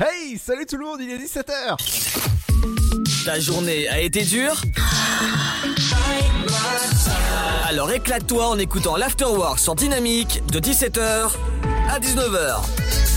Hey, salut tout le monde, il est 17h Ta journée a été dure? Alors éclate-toi en écoutant l'Afterwork sur Dynamique de 17h à 19h.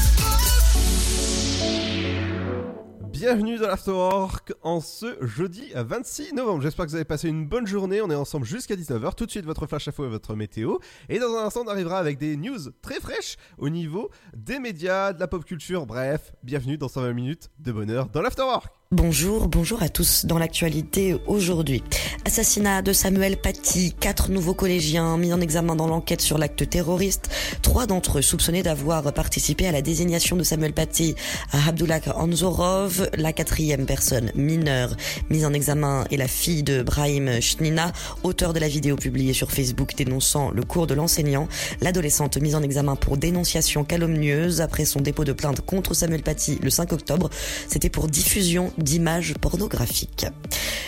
Bienvenue dans l'Afterwork en ce jeudi 26 novembre. J'espère que vous avez passé une bonne journée. On est ensemble jusqu'à 19h. Tout de suite, votre flash info et votre météo. Et dans un instant, on arrivera avec des news très fraîches au niveau des médias, de la pop culture. Bref, bienvenue dans 120 minutes de bonheur dans l'Afterwork. Bonjour, bonjour à tous. Dans l'actualité aujourd'hui, assassinat de Samuel Paty, quatre nouveaux collégiens mis en examen dans l'enquête sur l'acte terroriste. Trois d'entre eux soupçonnés d'avoir participé à la désignation de Samuel Paty à Abdullah Anzorov. La quatrième personne mineure mise en examen est la fille de Brahim Shnina, auteur de la vidéo publiée sur Facebook dénonçant le cours de l'enseignant. L'adolescente mise en examen pour dénonciation calomnieuse après son dépôt de plainte contre Samuel Paty le 5 octobre. C'était pour diffusion d'images pornographiques.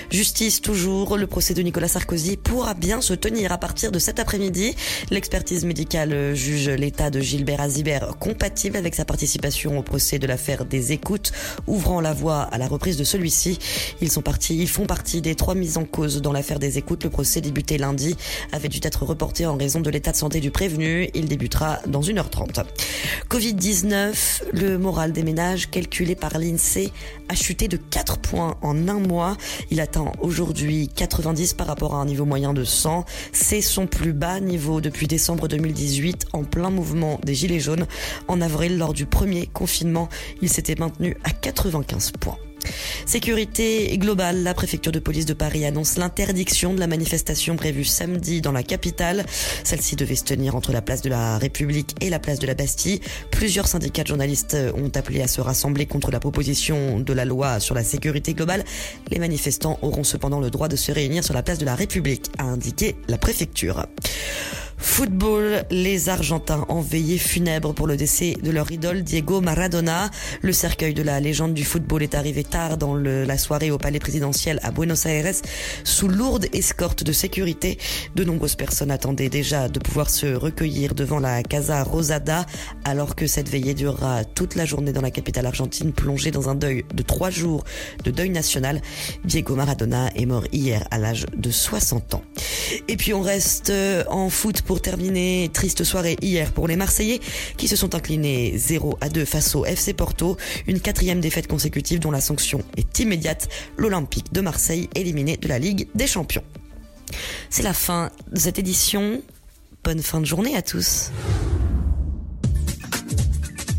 Justice toujours, le procès de Nicolas Sarkozy pourra bien se tenir à partir de cet après-midi. L'expertise médicale juge l'état de Gilbert Azibert compatible avec sa participation au procès de l'affaire des écoutes, ouvrant la voie à la reprise de celui-ci. Ils sont partis, ils font partie des trois mises en cause dans l'affaire des écoutes. Le procès débuté lundi avait dû être reporté en raison de l'état de santé du prévenu. Il débutera dans 1h30. Covid-19, le moral des ménages calculé par l'INSEE a chuté de 4 points en un mois. Il atteint aujourd'hui 90 par rapport à un niveau moyen de 100. C'est son plus bas niveau depuis décembre 2018 en plein mouvement des Gilets jaunes. En avril, lors du premier confinement, il s'était maintenu à 95 points. Sécurité globale, la préfecture de police de Paris annonce l'interdiction de la manifestation prévue samedi dans la capitale. Celle-ci devait se tenir entre la place de la République et la place de la Bastille. Plusieurs syndicats de journalistes ont appelé à se rassembler contre la proposition de la loi sur la sécurité globale. Les manifestants auront cependant le droit de se réunir sur la place de la République, a indiqué la préfecture. Football, les Argentins ont veillé funèbre pour le décès de leur idole Diego Maradona. Le cercueil de la légende du football est arrivé tard dans la soirée au palais présidentiel à Buenos Aires sous lourde escorte de sécurité. De nombreuses personnes attendaient déjà de pouvoir se recueillir devant la Casa Rosada alors que cette veillée durera toute la journée dans la capitale argentine plongée dans un deuil de trois jours de deuil national. Diego Maradona est mort hier à l'âge de 60 ans. Et puis on reste en foot pour terminer, triste soirée hier pour les Marseillais qui se sont inclinés 0 à 2 face au FC Porto. Une quatrième défaite consécutive dont la sanction est immédiate. L'Olympique de Marseille éliminé de la Ligue des Champions. C'est la fin de cette édition. Bonne fin de journée à tous.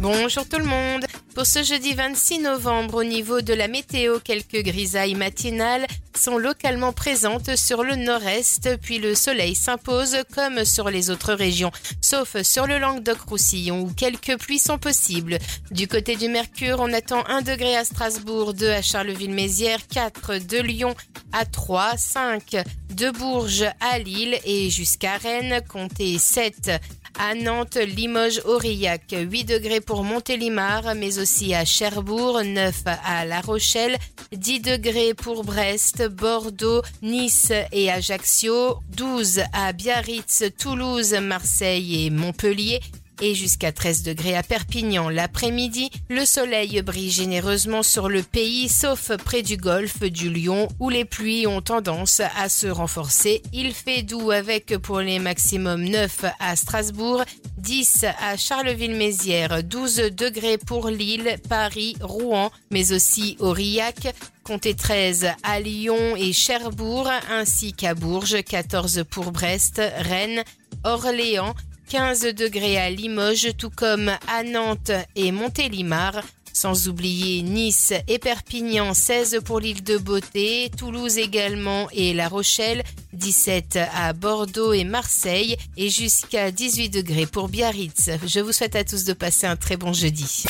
Bonjour tout le monde. Pour ce jeudi 26 novembre, au niveau de la météo, quelques grisailles matinales sont localement présentes sur le nord-est, puis le soleil s'impose comme sur les autres régions, sauf sur le Languedoc-Roussillon où quelques pluies sont possibles. Du côté du Mercure, on attend 1 degré à Strasbourg, 2 à Charleville-Mézières, 4 de Lyon à 3, 5 de Bourges à Lille et jusqu'à Rennes, comptez 7 à Nantes, Limoges, Aurillac, 8 degrés pour Montélimar, mais aussi à Cherbourg, 9 à La Rochelle, 10 degrés pour Brest, Bordeaux, Nice et Ajaccio, 12 à Biarritz, Toulouse, Marseille et Montpellier, et jusqu'à 13 degrés à Perpignan. L'après-midi, le soleil brille généreusement sur le pays, sauf près du golfe du Lion, où les pluies ont tendance à se renforcer. Il fait doux avec pour les maximums 9 à Strasbourg, 10 à Charleville-Mézières, 12 degrés pour Lille, Paris, Rouen, mais aussi Aurillac. Comptez 13 à Lyon et Cherbourg, ainsi qu'à Bourges, 14 pour Brest, Rennes, Orléans, 15 degrés à Limoges, tout comme à Nantes et Montélimar. Sans oublier Nice et Perpignan, 16 pour l'île de Beauté, Toulouse également et La Rochelle, 17 à Bordeaux et Marseille et jusqu'à 18 degrés pour Biarritz. Je vous souhaite à tous de passer un très bon jeudi.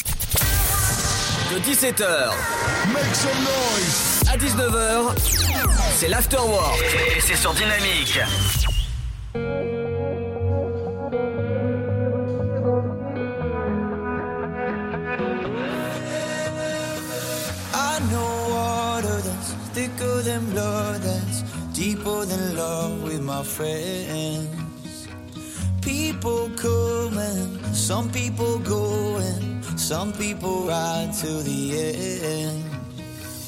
De 17h à 19h, c'est l'Afterwork et c'est sur Dynamique. deeper than blood, that's deeper than love with my friends. People coming, some people going, some people ride till the end.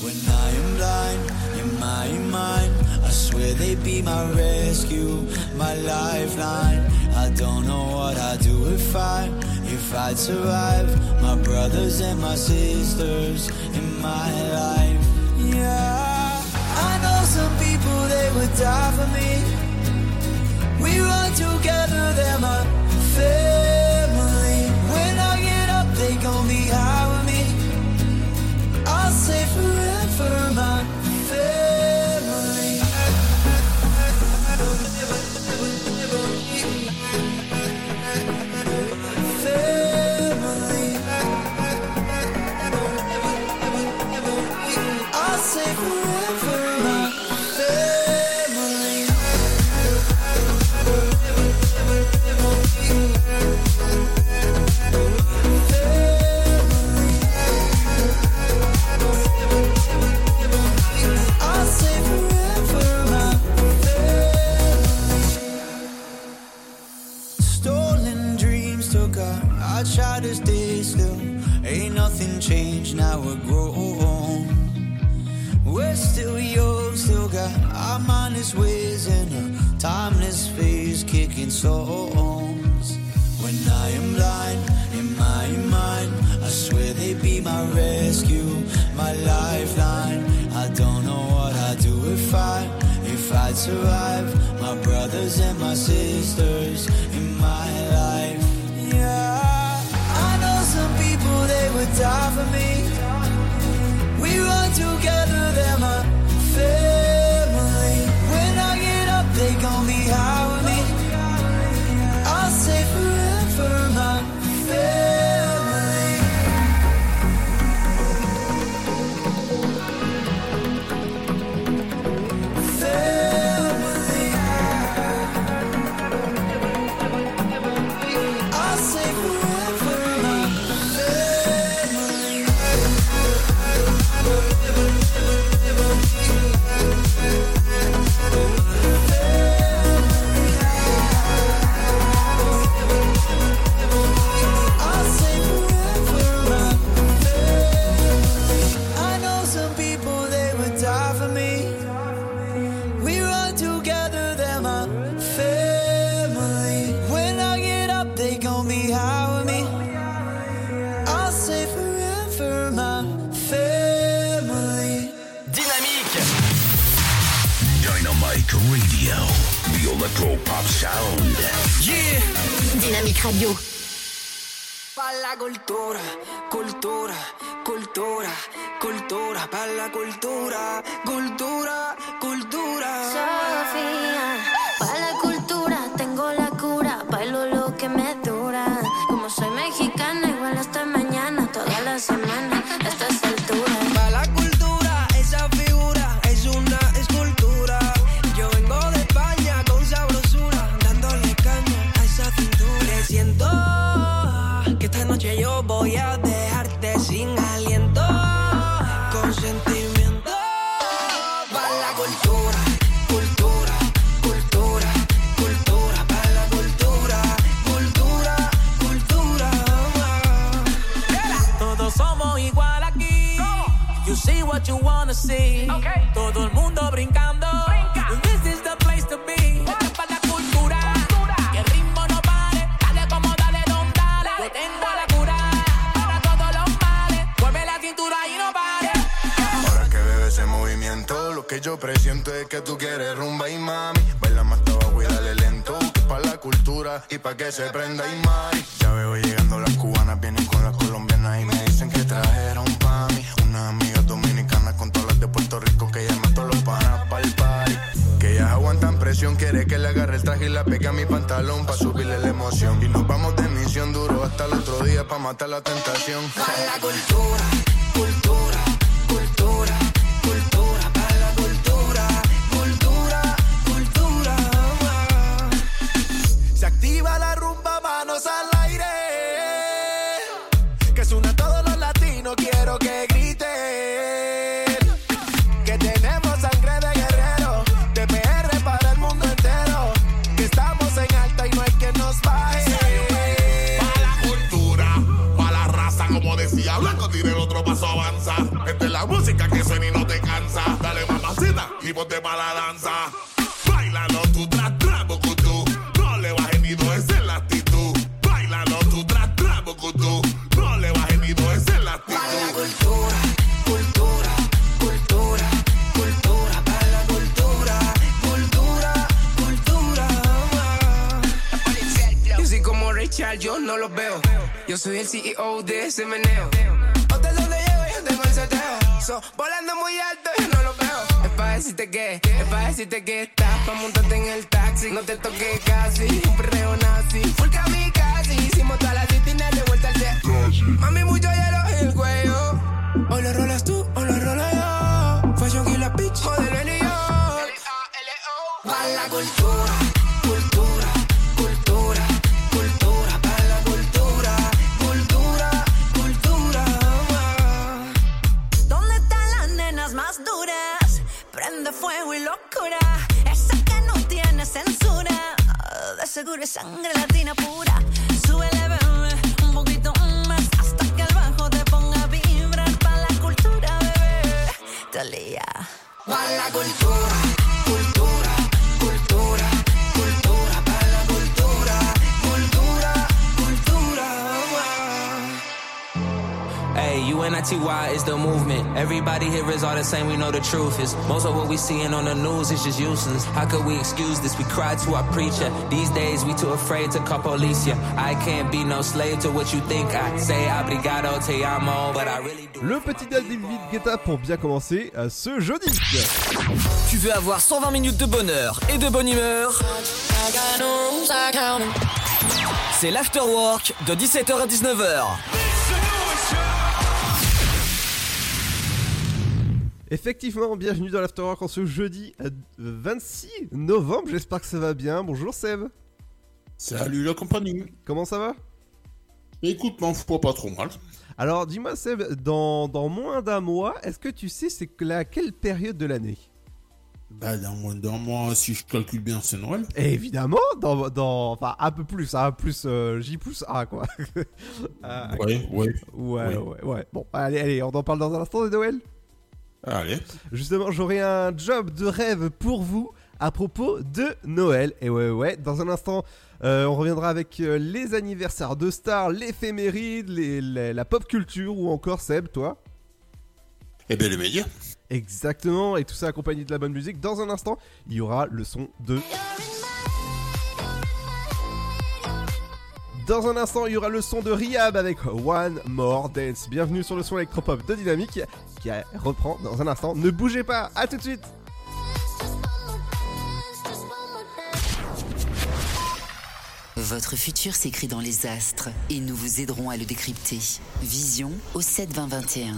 When I am blind, in my mind, I swear they'd be my rescue, my lifeline. I don't know what I'd do if I, if I'd survive. My brothers and my sisters in my life, yeah some people, they would die for me. We run together, they're my family. When I get up, they gon' be high with me. I'll say forever, my. timeless ways and a timeless phase kicking songs. When I am blind in my mind, I swear they be my rescue, my lifeline. I don't know what I'd do if I, if I'd survive. My brothers and my sisters in my life. Yeah, I know some people they would die for me. We run together Pa' la cultura, cultura, cultura, cultura. Pa' la cultura, cultura, cultura. ¿Dónde están las nenas más duras? Prende fuego y locura. Esa que no tiene censura. De seguro es sangre latina pura. Súbele, bebé, un poquito más. Hasta que el bajo te ponga a vibrar. Pa' la cultura, bebé para la cultura. Hey, UNITY is the movement. Everybody here is all the same, we know the truth is. Most of what we seeing on the news is just useless. How could we excuse this? We cry to our preacher. These days we too afraid to call police ya. I can't be no slave to what you think I say. Obrigado, te amo, but I really do. Le petit David Guetta pour bien commencer euh, ce jeudi. Tu veux avoir 120 minutes de bonheur et de bonne humeur? C'est l'afterwork de 17h à 19h. Effectivement, bienvenue dans l'Afterwork en ce jeudi euh, 26 novembre. J'espère que ça va bien. Bonjour Seb. Salut la compagnie. Comment ça va? Écoute, m'en fous pas trop mal. Alors dis-moi Seb, dans, dans moins d'un mois, est-ce que tu sais c'est que la quelle période de l'année? Bah, dans moins d'un mois, si je calcule bien, c'est Noël. Évidemment, dans, dans enfin un peu plus, hein, plus euh, J plus A quoi. Ouais, ouais. ouais, ouais. ouais, ouais. Bon, allez, allez, on en parle dans un instant de Noël. Allez. Justement, j'aurai un job de rêve pour vous à propos de Noël. Et ouais, ouais, dans un instant, euh, on reviendra avec euh, les anniversaires de stars, l'éphéméride, les- les- la pop culture ou encore Seb, toi. Eh ben, les médias. Exactement, et tout ça accompagné de la bonne musique. Dans un instant, il y aura le son de. Dans un instant, il y aura le son de Rihab avec One More Dance. Bienvenue sur le son électropop de Dynamique qui reprend dans un instant. Ne bougez pas, à tout de suite. Votre futur s'écrit dans les astres et nous vous aiderons à le décrypter. Vision au 72021.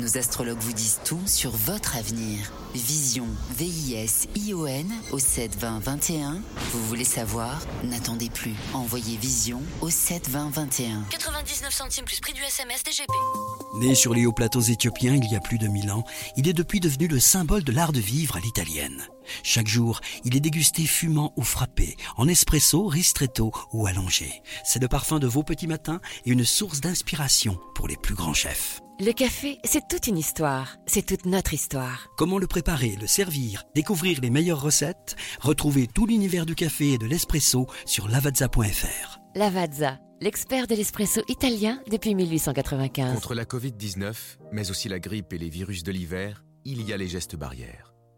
Nos astrologues vous disent tout sur votre avenir. Vision, V-I-S-I-O-N au 72021. Vous voulez savoir? N'attendez plus. Envoyez Vision au 72021. 99 centimes plus prix du SMS DGP. Né sur les hauts plateaux éthiopiens il y a plus de mille ans, il est depuis devenu le symbole de l'art de vivre à l'italienne. Chaque jour, il est dégusté fumant ou frappé, en espresso, ristretto ou allongé. C'est le parfum de vos petits matins et une source d'inspiration pour les plus grands chefs. Le café, c'est toute une histoire. C'est toute notre histoire. Comment le préparer, le servir, découvrir les meilleures recettes? Retrouvez tout l'univers du café et de l'espresso sur lavazza.fr. Lavazza, l'expert de l'espresso italien depuis 1895. Contre la Covid-19, mais aussi la grippe et les virus de l'hiver, il y a les gestes barrières.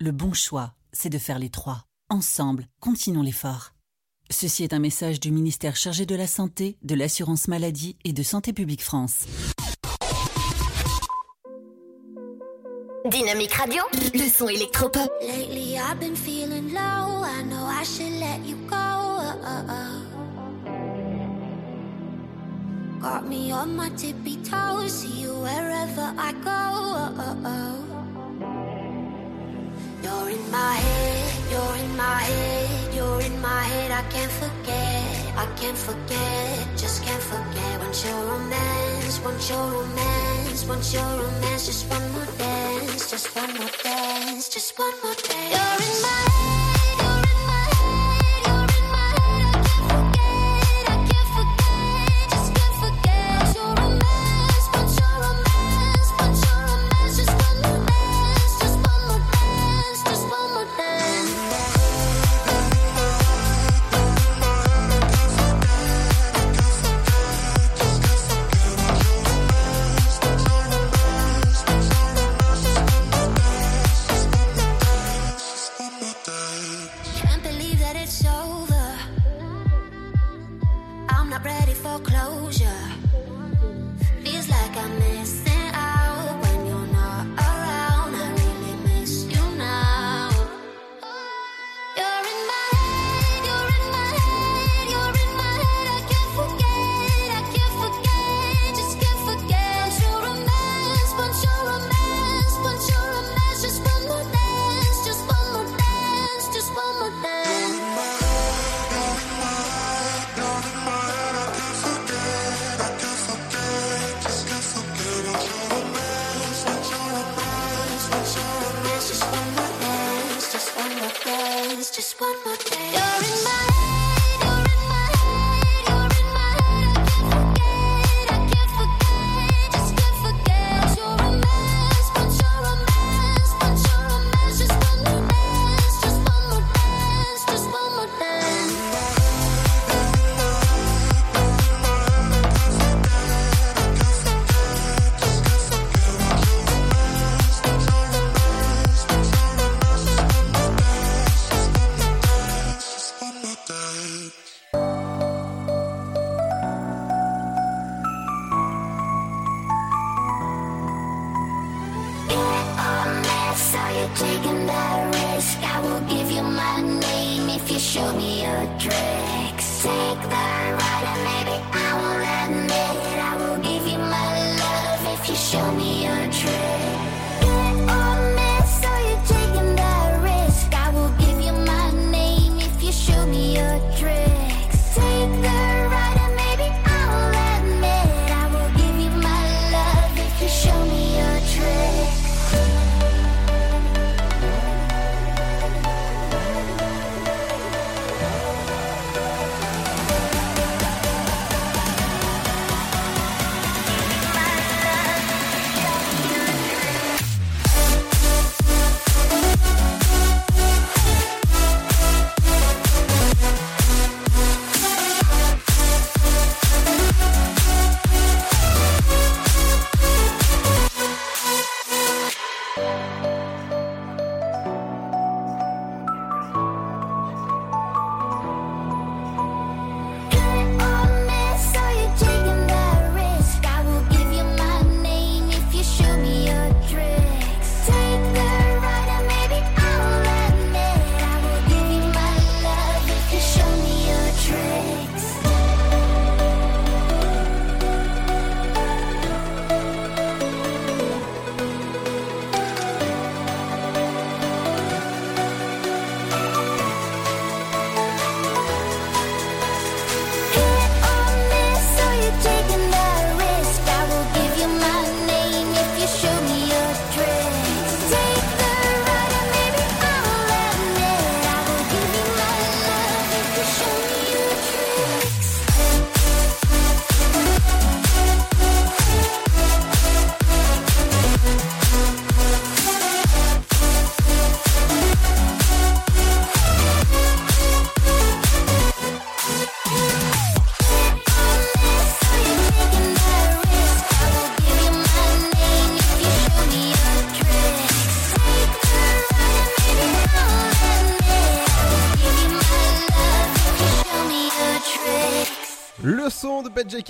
Le bon choix, c'est de faire les trois. Ensemble, continuons l'effort. Ceci est un message du ministère chargé de la Santé, de l'Assurance Maladie et de Santé Publique France. Dynamique Radio, le son électropop. Lately I've been feeling low. I know I should let you go. Got me on my tippy toes. See you wherever I go. You're in my head, you're in my head, you're in my head. I can't forget, I can't forget, just can't forget. Want your romance, want your romance, want your romance. Just one more dance, just one more dance, just one more dance. You're in my head, you're taking that risk. I will give you my name if you show me your tricks. Take the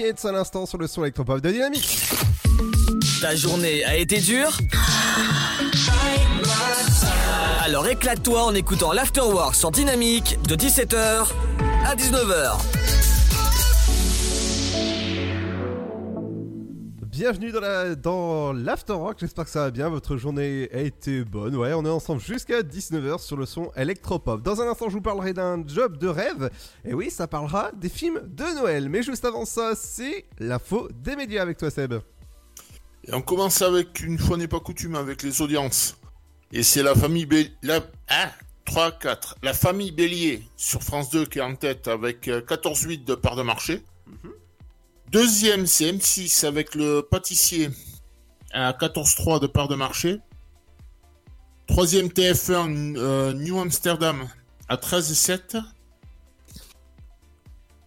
à l'instant sur le son électropop de Dynamique. Ta journée a été dure Alors éclate-toi en écoutant l'Afterwork sur Dynamique de 17h à 19h. Bienvenue dans la dans l'After Rock, j'espère que ça va bien, votre journée a été bonne. Ouais, on est ensemble jusqu'à 19h sur le son électropop. Dans un instant, je vous parlerai d'un job de rêve. Et oui, ça parlera des films de Noël. Mais juste avant ça, c'est l'info des médias avec toi Seb. Et on commence avec, une fois n'est pas coutume, avec les audiences. Et c'est la famille. La... 3, 4. La famille Bélier sur France 2 qui est en tête avec euh, 14,8 de part de marché. Deuxième, c'est M6 avec le pâtissier à 14,3 de part de marché. Troisième, TF1 euh, New Amsterdam à 13,7.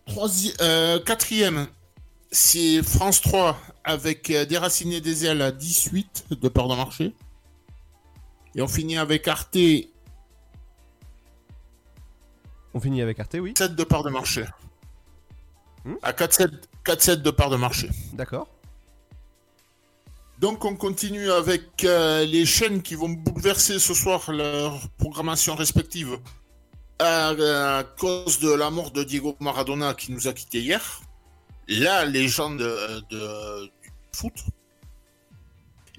Troisi- euh, quatrième, c'est France 3 avec euh, Déraciné des ailes à 18 de part de marché. Et on finit avec Arte On finit avec Arte, oui. 7 de part de marché. À 4,7 4,7 de part de marché. D'accord. Donc on continue avec euh, les chaînes qui vont bouleverser ce soir leur programmation respective à, à cause de la mort de Diego Maradona qui nous a quittés hier. La légende de, de- du foot.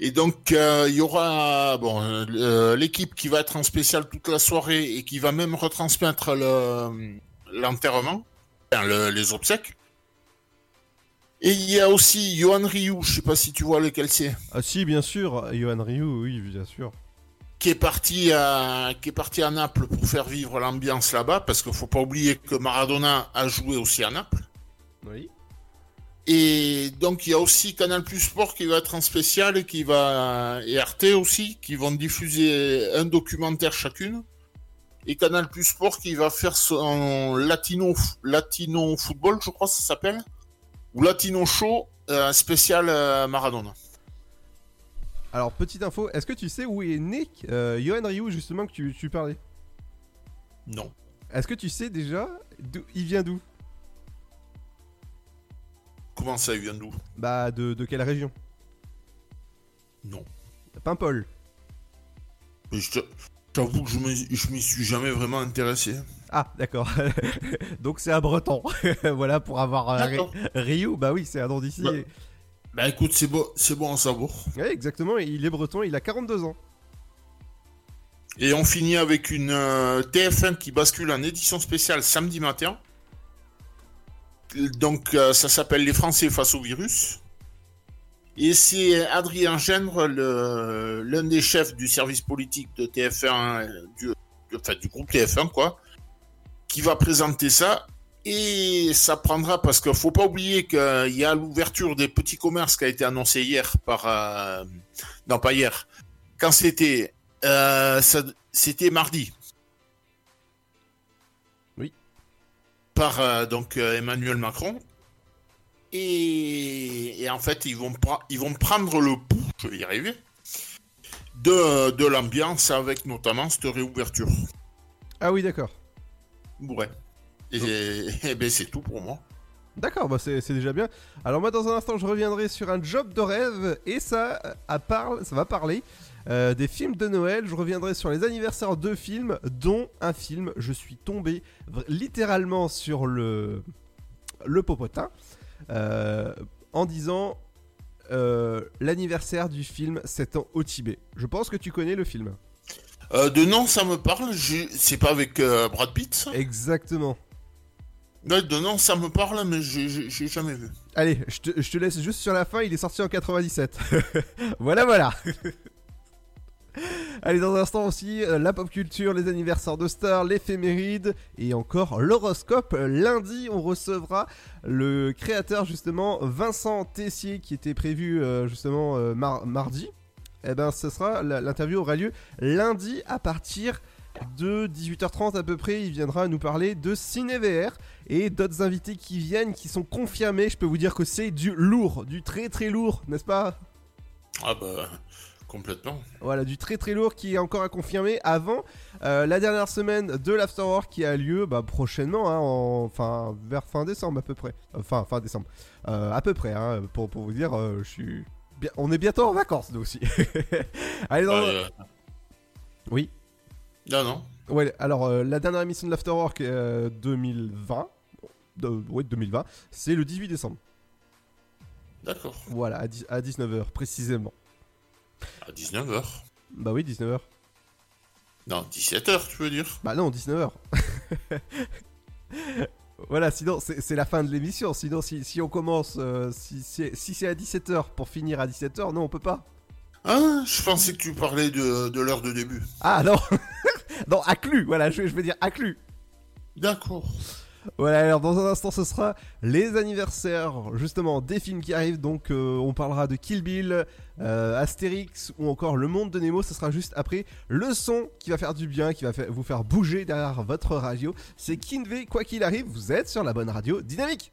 Et donc euh, il y aura bon euh, l'équipe qui va être en spécial toute la soirée et qui va même retransmettre le- l'enterrement, enfin, le- les obsèques. Et il y a aussi Johan Ryu, je sais pas si tu vois lequel c'est, Ah si, bien sûr, Johan Ryu, oui, bien sûr. qui est parti à qui est parti à Naples pour faire vivre l'ambiance là-bas, parce qu'il faut pas oublier que Maradona a joué aussi à Naples. Oui. Et donc il y a aussi Canal Plus Sport qui va être en spécial et qui va et Arte aussi qui vont diffuser un documentaire chacune. Et Canal Plus Sport qui va faire son latino latino football, je crois que ça s'appelle, ou latino show euh, spécial euh, Maradona. Alors, petite info, est-ce que tu sais où est né euh, Johan Ryu, justement, que tu, tu parlais? Non. Est-ce que tu sais déjà d'où il vient d'où? Comment ça, il vient d'où? Bah, de, de quelle région? Non. Paimpol. J'avoue que je m'y suis jamais vraiment intéressé. Ah, d'accord. Donc c'est un breton. voilà, pour avoir euh, D'accord. Ri- Ryu, bah oui, c'est un nom d'ici. Bah, Bah écoute, c'est bon, c'est bon à savoir. Ouais, exactement, il est breton, il a 42 ans. Et on finit avec une euh, TF1 qui bascule en édition spéciale samedi matin. Donc euh, ça s'appelle Les Français face au virus. Et c'est Adrien Gendre, le- l'un des chefs du service politique de TF1, euh, du, enfin, du groupe TF1 quoi, qui va présenter ça. Et ça prendra parce qu'il faut pas oublier qu'il y a l'ouverture des petits commerces qui a été annoncée hier par, euh, non pas hier, quand c'était, euh, ça- c'était mardi. Oui. Par euh, donc euh, Emmanuel Macron. Et, et en fait, ils vont, ils vont prendre le pouls, je vais y arriver, de, de l'ambiance avec notamment cette réouverture. Ah oui, d'accord. Ouais. Et, et ben c'est tout pour moi. D'accord, bah c'est déjà bien. Alors moi, dans un instant, je reviendrai sur un job de rêve, et ça, euh, à parle, ça va parler euh, des films de Noël. Je reviendrai sur les anniversaires de films, dont un film, je suis tombé littéralement sur le, le popotin, euh, en disant euh, l'anniversaire du film 7 ans au Tibet. Je pense que tu connais le film. Euh, de nom, ça me parle. C'est pas avec euh, Brad Pitt ça? Exactement. Ouais, de nom, ça me parle, mais j'ai- jamais vu. Allez, je te, je te laisse juste sur la fin, il est sorti en 97. voilà, voilà. Allez, dans un instant aussi, euh, la pop culture, les anniversaires de stars, l'éphéméride et encore l'horoscope. Lundi, on recevra le créateur justement Vincent Tessier qui était prévu euh, justement mar- mardi. Eh ben, ce sera l'interview aura lieu lundi à partir de 18h30 à peu près. Il viendra nous parler de ciné VR et d'autres invités qui viennent qui sont confirmés. Je peux vous dire que c'est du lourd, du très très lourd, n'est-ce pas? Ah bah, Complètement. Voilà, du très très lourd qui est encore à confirmer avant euh, la dernière semaine de l'Afterwork qui a lieu bah, prochainement, hein, en, enfin vers fin décembre à peu près. Enfin, fin décembre. Euh, à peu près, hein, pour, pour vous dire, euh, je suis. On est bientôt en vacances nous aussi. Allez, dans... Euh, Oui. Non, non. Ouais, alors euh, la dernière émission de l'Afterwork euh, 2020, de, ouais, 2020, c'est le 18 décembre. D'accord. Voilà, à, 10 à 19h précisément. À 19h. Bah oui, 19h. Non, 17h, tu veux dire? Bah non, 19h. voilà, sinon c'est la fin de l'émission. Sinon, si, si on commence, euh, si, si, si c'est à 17h pour finir à 17h, non, on peut pas. Ah, je pensais que tu parlais de, de l'heure de début. Ah non Non, acclu, voilà, je, je veux dire acclu. D'accord. Voilà, alors dans un instant, ce sera les anniversaires, justement, des films qui arrivent. Donc, euh, on parlera de Kill Bill, euh, Astérix ou encore Le Monde de Nemo. Ce sera juste après le son qui va faire du bien, qui va vous faire bouger derrière votre radio. C'est Kinvey, quoi qu'il arrive, vous êtes sur la bonne radio dynamique.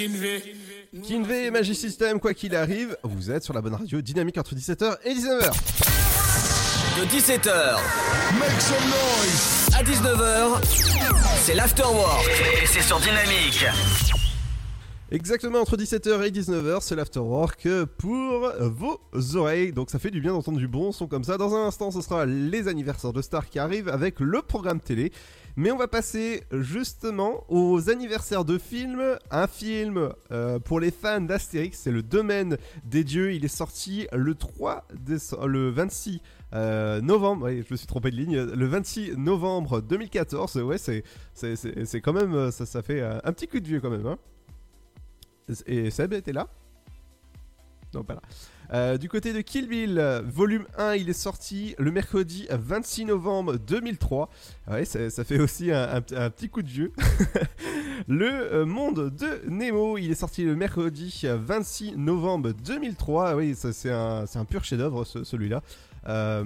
Kinvey. Kinvey et Magic System, quoi qu'il arrive, vous êtes sur la bonne radio dynamique entre 17h et 19h. De 17h à 19h, c'est l'afterwork et c'est sur Dynamique. Exactement entre 17h et 19h, c'est l'afterwork pour vos oreilles. Donc ça fait du bien d'entendre du bon son comme ça. Dans un instant, ce sera les anniversaires de Star qui arrivent avec le programme télé. Mais on va passer justement aux anniversaires de films. Un film euh, pour les fans d'Astérix, c'est le domaine des dieux. Il est sorti le 3 déce- le 26 euh, novembre. Ouais, je me suis trompé de ligne. Le 26 novembre 2014. Ouais, c'est c'est c'est- quand même ça ça fait euh, un petit coup de vieux quand même. Hein. Et Seb était là? Non, pas là. Euh, du côté de Kill Bill, volume 1, il est sorti le mercredi 26 novembre 2003. Ah Ouais, ça, fait aussi un, petit coup de vieux. le euh, monde de Nemo, il est sorti le mercredi 26 novembre 2003. Ah Oui, c'est un, pur chef-d'œuvre ce- celui-là. Euh,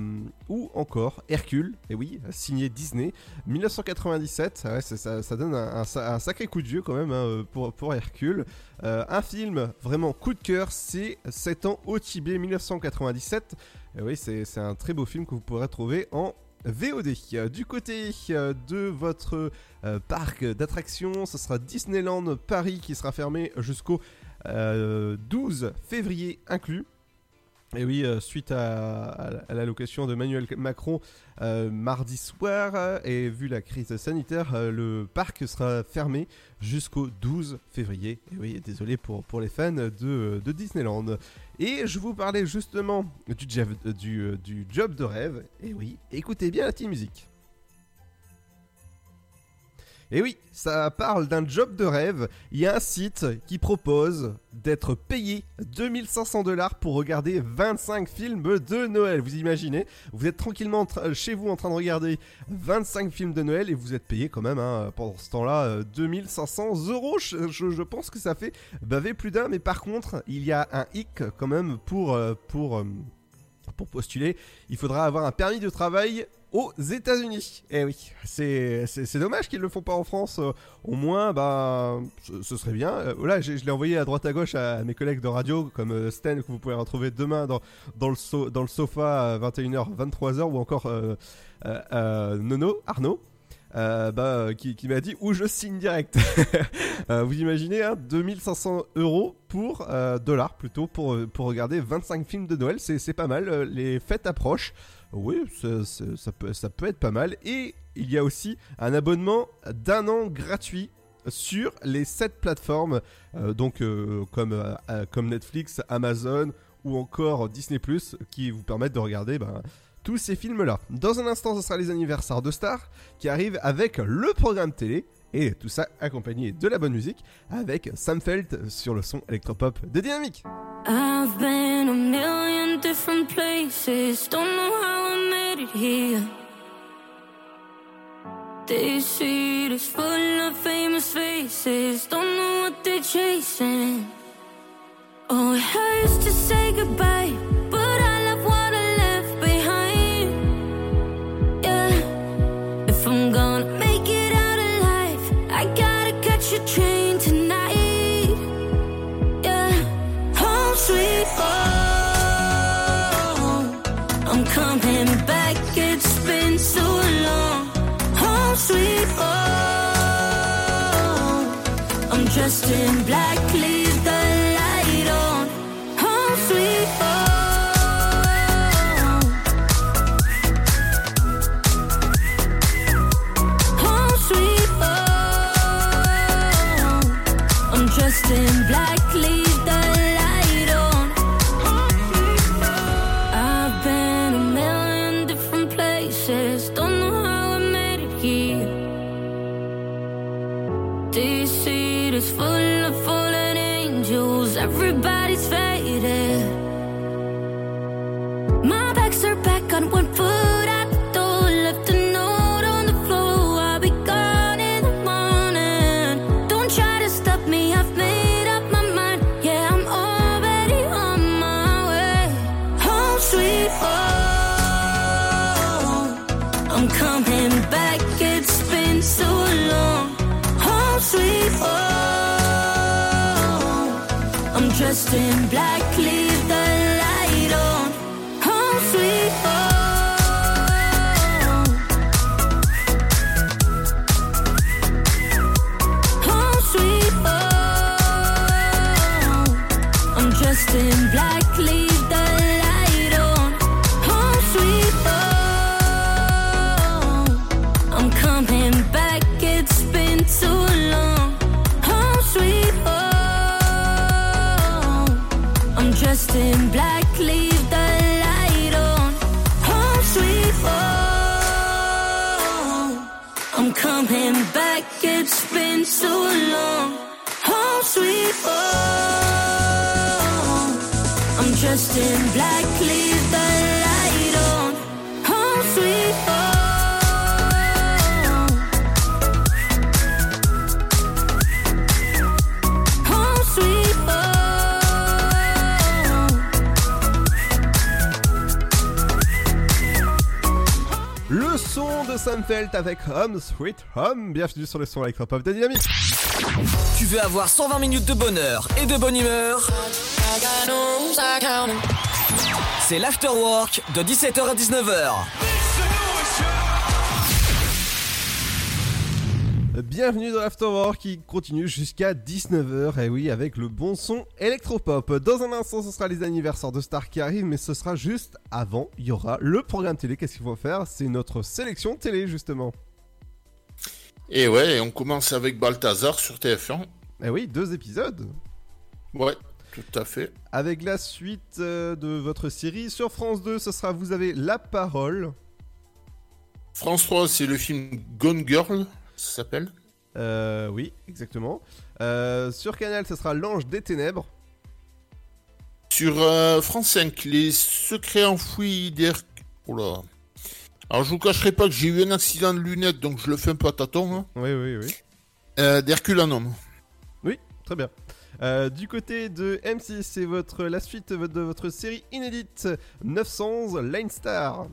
ou encore Hercule, et oui, signé Disney, 1997. Ah ça, donne un, un sa- un sacré coup de vieux quand même hein, pour, pour Hercule. Euh, un film vraiment coup de cœur, c'est 7 ans au Tibet 1997. Et oui, c'est un très beau film que vous pourrez trouver en VOD. Euh, Du côté euh, de votre euh, parc d'attractions, ce sera Disneyland Paris qui sera fermé jusqu'au euh, 12 février inclus. Et oui, euh, suite à, l'allocation de Manuel Macron euh, mardi soir, euh, et vu la crise sanitaire, le parc sera fermé jusqu'au 12 février. Et oui, désolé pour, les fans de, Disneyland. Et je vous parlais justement du, du job de rêve. Et oui, écoutez bien la petite musique. Et oui, ça parle d'un job de rêve. Il y a un site qui propose d'être payé 2500 dollars pour regarder 25 films de Noël. Vous imaginez Vous êtes tranquillement en tra- chez vous en train de regarder 25 films de Noël et vous êtes payé quand même hein, pendant ce temps-là euh, 2500 euros. Je, pense que ça fait baver plus d'un. Mais par contre, il y a un hic quand même pour, euh, euh, pour postuler. Il faudra avoir un permis de travail aux États-Unis. Eh oui, c'est dommage qu'ils le font pas en France. Euh, au moins, bah, ce, serait bien. Euh, voilà, j'ai- je l'ai envoyé à droite à gauche à, mes collègues de radio, comme euh, Stan, que vous pouvez retrouver demain dans, dans, le, so- dans le sofa à 21h, 23h, ou encore euh, euh, euh, Nono, Arnaud. Euh, bah, qui, qui m'a dit où je signe direct. Euh, vous imaginez, hein, 2500 euros pour euh, dollars plutôt pour, euh, pour regarder 25 films de Noël, c'est pas mal. Euh, Les fêtes approchent. Oui, ça, ça- peut, ça peut être pas mal. Et il y a aussi un abonnement d'un an gratuit sur les 7 plateformes, euh, donc euh, comme, euh, euh, comme Netflix, Amazon ou encore Disney ⁇ qui vous permettent de regarder ben, tous ces films-là. Dans un instant, ce sera les anniversaires de stars qui arrivent avec le programme télé. Et tout ça accompagné de la bonne musique avec Sam Felt sur le son électropop de Dynamique. Felt avec Home Sweet Home. Bienvenue sur le son électropop de Dynamique. Tu veux avoir 120 minutes de bonheur et de bonne humeur? C'est l'afterwork de 17h à 19h. Bienvenue dans l'Afterwork qui continue jusqu'à 19h. Et oui, avec le bon son électropop. Dans un instant, ce sera les anniversaires de stars qui arrivent, mais ce sera juste avant. Il y aura le programme télé. Qu'est-ce qu'il faut faire? C'est notre sélection télé, justement. Et ouais, on commence avec Balthazar sur TF1. Eh oui, deux épisodes. Ouais, tout à fait. Avec la suite euh, de votre série sur France 2, ce sera Vous avez la parole. France 3, c'est le film Gone Girl, ça s'appelle. Euh, oui, exactement. Euh, sur Canal, ce sera L'Ange des Ténèbres. Sur euh, France 5, les secrets enfouis d'Her... Oh là. Alors je vous cacherai pas que j'ai eu un accident de lunettes, donc je le fais un peu à tâtons. Hein. Oui, oui, oui. Euh, D'Herculanum. Oui, très bien. Euh, du côté de M6, c'est votre, la suite de votre série inédite 900 Line Star.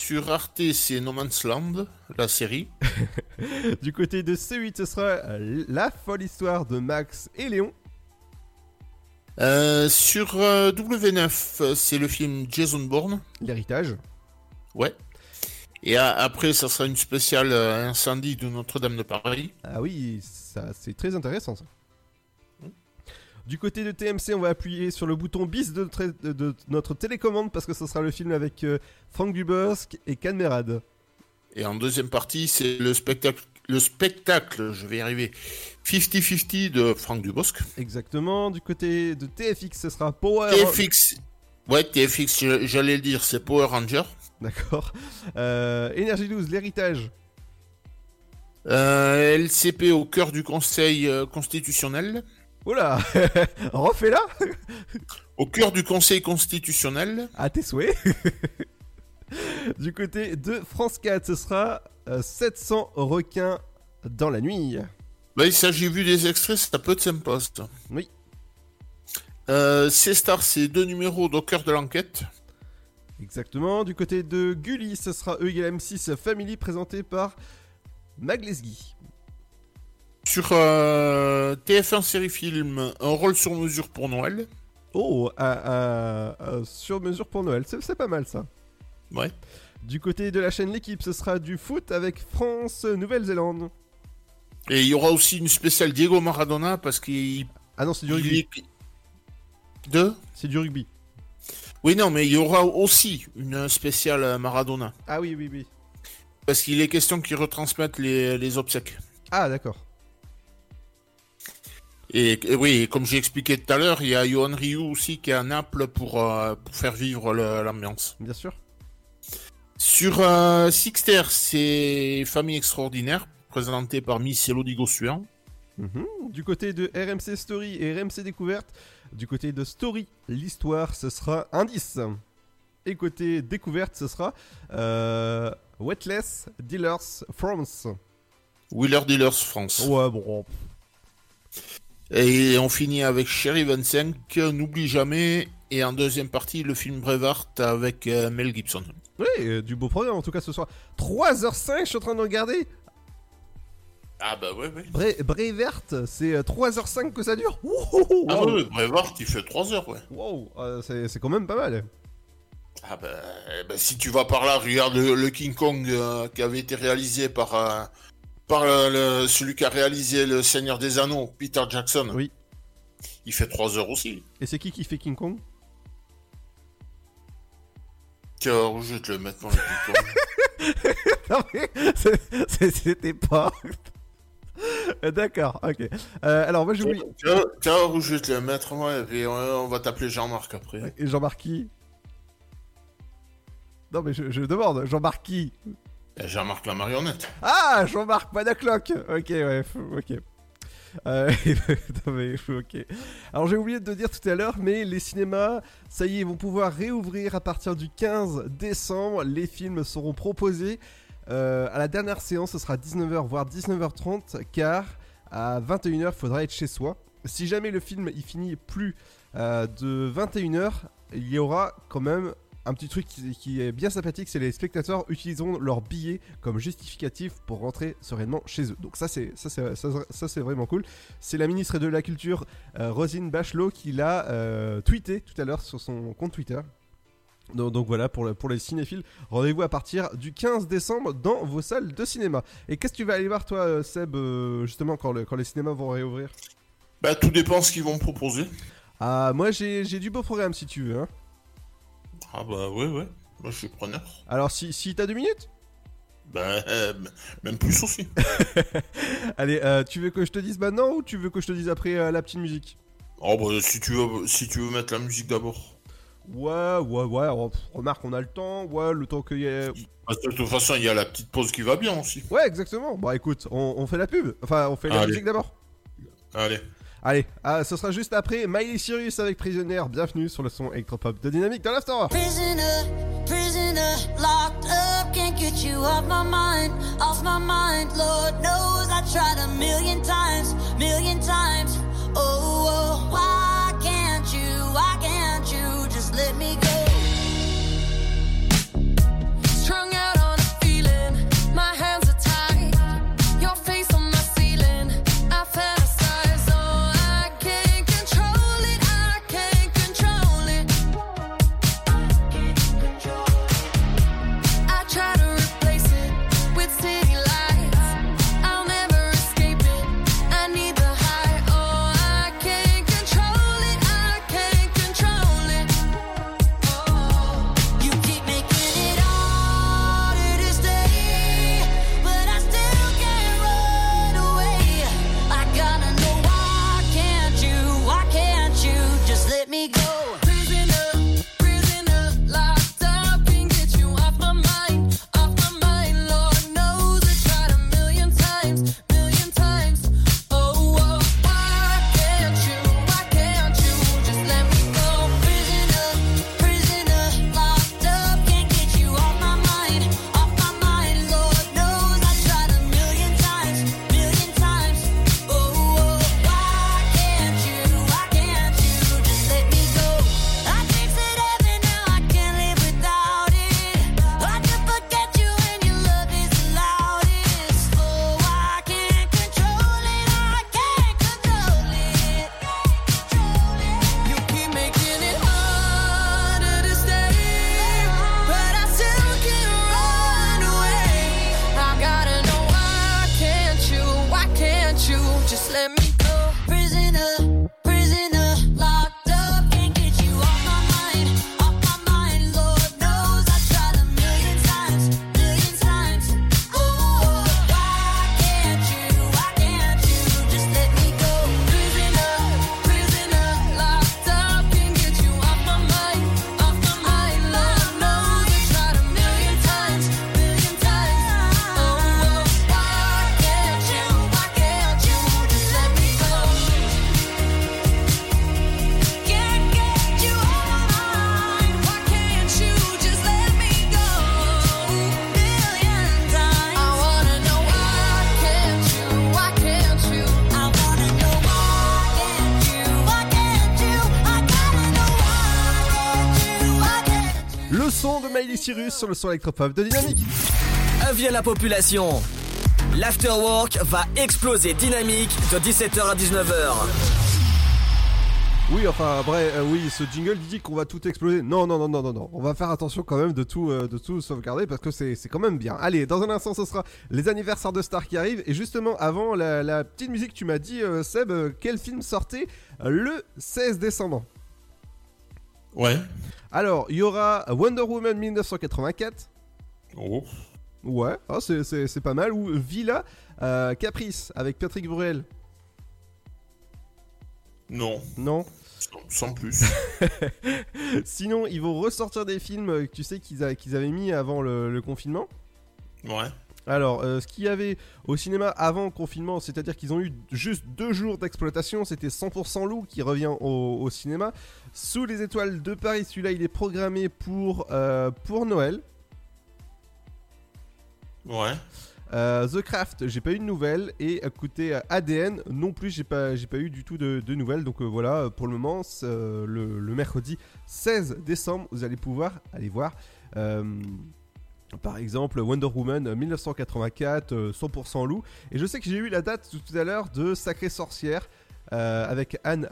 Sur Arte, c'est No Man's Land, la série. Du côté de C8, ce sera euh, La folle histoire de Max et Léon. Euh, sur euh, W9, euh, c'est le film Jason Bourne. L'héritage. Ouais. Et après, ça sera une spéciale euh, incendie de Notre-Dame de Paris. Ah oui, ça c'est très intéressant ça. Du côté de TMC, on va appuyer sur le bouton bis de, notre- de- de notre télécommande parce que ce sera le film avec euh, Franck Dubosc et Canmerade. Et en deuxième partie, c'est le spectacle, le spectacle, je vais y arriver, 50-50 de Franck Dubosc. Exactement. Du côté de TFX, ce sera Power. TFX. Ouais, TFX, j'allais le dire, c'est Power Ranger. D'accord. Euh, Énergie 12, l'héritage. Euh, LCP au cœur du Conseil constitutionnel. Oula Refais-la Au cœur du Conseil constitutionnel. À tes souhaits. du côté de France 4, ce sera euh, 700 requins dans la nuit. Bah, ça, j'ai vu des extraits, ça peut être sympa, ça. Oui. Euh, C-Star, c'est deux numéros au cœur de l'enquête. Exactement. Du côté de Gulli, ce sera E égale M6 Family présenté par Maglesguy. Sur euh, TF1 série film, un rôle sur mesure pour Noël. Oh, sur mesure pour Noël. C'est pas mal ça. Ouais. Du côté de la chaîne L'équipe, ce sera du foot avec France-Nouvelle-Zélande. Et il y aura aussi une spéciale Diego Maradona parce qu'il. Ah non, c'est du il rugby. est- De? C'est du rugby. Oui, non, mais il y aura aussi une spéciale Maradona. Ah oui, oui, oui. Parce qu'il est question qu'ils retransmettent les, les obsèques. Ah d'accord. Et, et oui, comme j'ai expliqué tout à l'heure, il y a Johan Ryu aussi qui est à Naples pour, euh, pour faire vivre l'ambiance. Bien sûr. Sur euh, Sixter, c'est Famille Extraordinaire, présenté par Miss Elodie Gossuin. Mhm. Du côté de RMC Story et RMC Découverte, du côté de Story, l'histoire, ce sera Indice. Et côté Découverte, ce sera euh, Wetless Dealers France. Wheeler Dealers France. Ouais, bon. Et on finit avec Sherry 25, N'oublie jamais, et en deuxième partie, le film Brevard avec euh, Mel Gibson. Oui, euh, du beau programme en tout cas ce soir. 3h05, je suis en train de regarder. Ah bah ouais, ouais. Bré Brevert, c'est euh, 3h05 que ça dure. Wouhou, Ah wow. ouais, Brevard, il fait 3 heures, ouais. Wow, euh, c'est quand même pas mal. Ah bah, ben, si tu vas par là, regarde le, le King Kong euh, qui avait été réalisé par, euh, par le- celui qui a réalisé Le Seigneur des Anneaux, Peter Jackson. Oui. Il fait 3 heures aussi. Et c'est qui qui fait King Kong? Tiens, je vais te le mettre dans le c'était pas. Euh, D'accord, ok. Euh, alors moi j'oublie. Tiens, tiens, je vais te le mettre, ouais, et on, on va t'appeler Jean-Marc après. Et Jean-Marc qui? Non mais je, je demande, Jean-Marc qui? Jean-Marc la marionnette. Ah, Jean-Marc Madacloc Ok, ouais. Euh, ok. Alors j'ai oublié de te dire tout à l'heure, mais les cinémas, ça y est, vont pouvoir réouvrir à partir du 15 décembre. Les films seront proposés. Euh, à la dernière séance, ce sera 19h voire 19h30, car à 21h, il faudra être chez soi. Si jamais le film il finit plus euh, de 21h, il y aura quand même un petit truc qui, qui est bien sympathique, c'est les spectateurs utiliseront leur billet comme justificatif pour rentrer sereinement chez eux. Donc ça c'est ça c'est ça, ça, c'est vraiment cool. C'est la ministre de la Culture euh, Rosine Bachelot qui l'a euh, tweeté tout à l'heure sur son compte Twitter. Donc, donc voilà pour, le- pour les cinéphiles, rendez-vous à partir du 15 décembre dans vos salles de cinéma. Et qu'est-ce que tu vas aller voir toi euh, Seb justement quand, le- quand les cinémas vont réouvrir? Bah, tout dépend ce qu'ils vont me proposer. Ah moi j'ai j'ai du beau programme si tu veux. Hein. Ah bah ouais, ouais. Moi, je suis preneur. Alors si, si t'as deux minutes? Bah, euh, même plus aussi. Allez, euh, tu veux que je te dise maintenant ou tu veux que je te dise après euh, la petite musique? Oh bah, si tu veux, si tu veux mettre la musique d'abord. Ouais, ouais, ouais, oh, pff, remarque, on a le temps, ouais, le temps qu'il y ait... Parce que de toute façon, il y a la petite pause qui va bien aussi. Ouais, exactement. Bah écoute, on, on fait la pub, enfin, on fait la Allez. musique d'abord. Allez. Allez, ah, ce sera juste après Miley Cyrus avec Prisoner. Bienvenue sur le son électropop de Dynamique dans l'After. Prisoner, prisoner, locked up, can't get you off my mind, off my mind. Lord knows I tried a million times, million times. Oh, oh, why can't you, why can't you just let me go? Cyrus sur le son électropop de Dynamique. Avis à la population. L'afterwork va exploser dynamique de 17h à 19h. Oui, enfin, bref, euh, oui, ce jingle dit qu'on va tout exploser. Non, non, non, non, non, non. On va faire attention quand même de tout, euh, de tout sauvegarder parce que c'est c'est quand même bien. Allez, dans un instant, ce sera les anniversaires de stars qui arrivent. Et justement, avant la, la petite musique, tu m'as dit, euh, Seb, quel film sortait le 16 décembre? Ouais. Alors, il y aura Wonder Woman 1984. Oh. Ouais, ah, c'est- pas mal. Ou Villa euh, Caprice avec Patrick Bruel. Non. Non. Sans plus. Sinon, ils vont ressortir des films euh, que tu sais qu'ils avaient mis avant le, le confinement. Ouais. Alors, euh, ce qu'il y avait au cinéma avant le confinement, c'est-à-dire qu'ils ont eu juste deux jours d'exploitation, c'était 100% loup qui revient au, au cinéma. Sous les étoiles de Paris, celui-là il est programmé pour, euh, pour Noël. Ouais. Euh, The Craft, j'ai pas eu de nouvelles. Et euh, ADN non plus, j'ai pas, j'ai pas eu du tout de, de nouvelles. Donc euh, voilà, pour le moment, euh, le, le mercredi 16 décembre, vous allez pouvoir aller voir. par exemple, Wonder Woman euh, 1984, euh, 100% loup. Et je sais que j'ai eu la date tout à l'heure de Sacrée Sorcière euh, avec Anne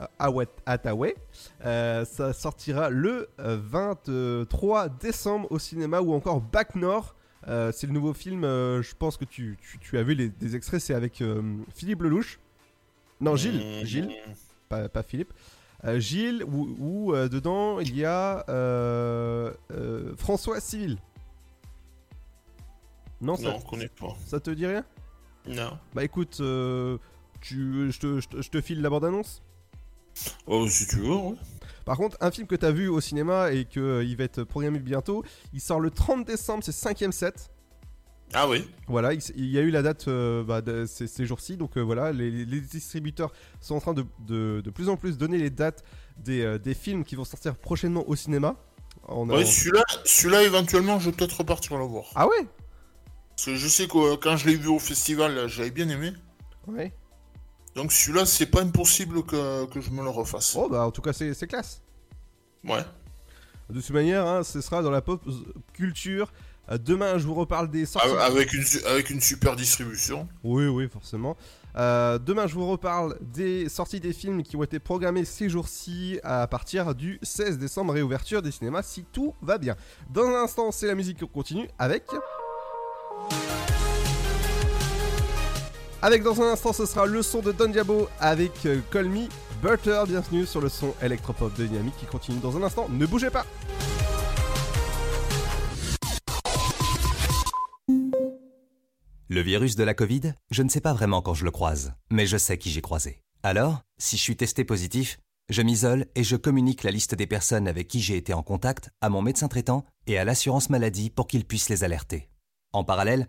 Hathaway. Euh, ça sortira le euh, 23 décembre au cinéma ou encore Back North. Euh, c'est le nouveau film, euh, je pense que tu, tu- tu as vu les, des extraits, c'est avec euh, Philippe Lelouch. Non, Gilles. Mmh. Gilles, pas, pas Philippe. Euh, Gilles, où, où, euh, dedans il y a euh, euh, François Civil. Non, ça, Non, on connaît pas. ça te dit rien? Non. Bah écoute, euh, tu, je, te, je te- je te file la bande-annonce Oh, si tu veux, ouais. Par contre, un film que t'as vu au cinéma et que euh, il va être programmé bientôt, il sort le 30 décembre, c'est 5ème set. Ah oui Voilà, il, y a eu la date euh, bah, de ces, ces jours-ci, donc euh, voilà, les, les distributeurs sont en train de, de, de plus en plus donner les dates des, des films qui vont sortir prochainement au cinéma. A- Ouais, celui-là, celui-là, éventuellement, je vais peut-être repartir le voir. Ah ouais? Parce que je sais que quand je l'ai vu au festival, j'avais bien aimé. Ouais. Donc celui-là, c'est pas impossible que, que je me le refasse. Oh bah en tout cas c'est classe. Ouais. De toute manière, hein, ce sera dans la pop culture. Euh, demain, je vous reparle des sorties. Avec une, avec une super distribution. Oui, oui, forcément. Euh, demain, je vous reparle des sorties des films qui ont été programmés ces jours-ci à partir du 16 décembre, réouverture des cinémas si tout va bien. Dans un instant, c'est la musique qu'on continue avec. Avec dans un instant, ce sera le son de Don Diabo avec euh, Call Me Butter. Bienvenue sur le son électropop de Dynamique qui continue dans un instant. Ne bougez pas! Le virus de la Covid, je ne sais pas vraiment quand je le croise, mais je sais qui j'ai croisé. Alors, si je suis testé positif, je m'isole et je communique la liste des personnes avec qui j'ai été en contact à mon médecin traitant et à l'assurance maladie pour qu'ils puissent les alerter. En parallèle,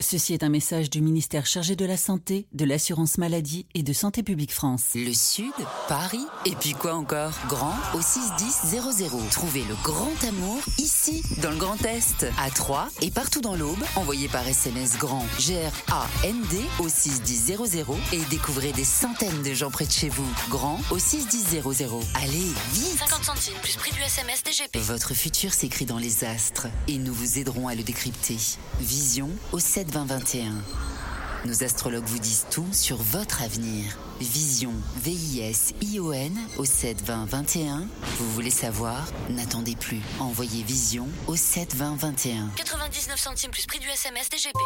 Ceci est un message du ministère chargé de la Santé, de l'Assurance Maladie et de Santé Publique France. Le Sud, Paris, et puis quoi encore? Grand au 61000. Trouvez le grand amour ici, dans le Grand Est, à Troyes et partout dans l'Aube. Envoyez par SMS grand G-R-A-N-D au 61000 et découvrez des centaines de gens près de chez vous. Grand au 61000. Allez, vite 50 centimes plus prix du SMS DGP. Votre futur s'écrit dans les astres et nous vous aiderons à le décrypter. Vision au 7 20 21. Nos astrologues vous disent tout sur votre avenir. Vision, V-I-S-I-O-N au 7 20 21. Vous voulez savoir? N'attendez plus. Envoyez Vision au 7 20 21. 99 centimes plus prix du SMS DGP.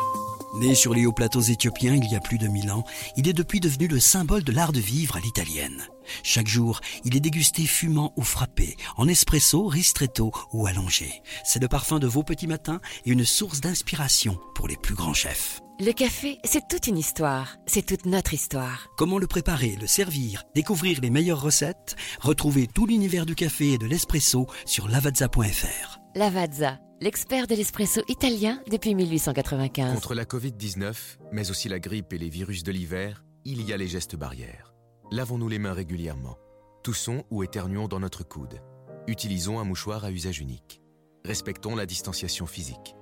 Né sur les hauts plateaux éthiopiens il y a plus de mille ans, il est depuis devenu le symbole de l'art de vivre à l'italienne. Chaque jour, il est dégusté fumant ou frappé, en espresso, ristretto ou allongé. C'est le parfum de vos petits matins et une source d'inspiration pour les plus grands chefs. Le café, c'est toute une histoire. C'est toute notre histoire. Comment le préparer, le servir, découvrir les meilleures recettes? Retrouvez tout l'univers du café et de l'espresso sur lavazza.fr. Lavazza, l'expert de l'espresso italien depuis 1895. Contre la Covid-19, mais aussi la grippe et les virus de l'hiver, il y a les gestes barrières. Lavons-nous les mains régulièrement. Toussons ou éternuons dans notre coude. Utilisons un mouchoir à usage unique. Respectons la distanciation physique.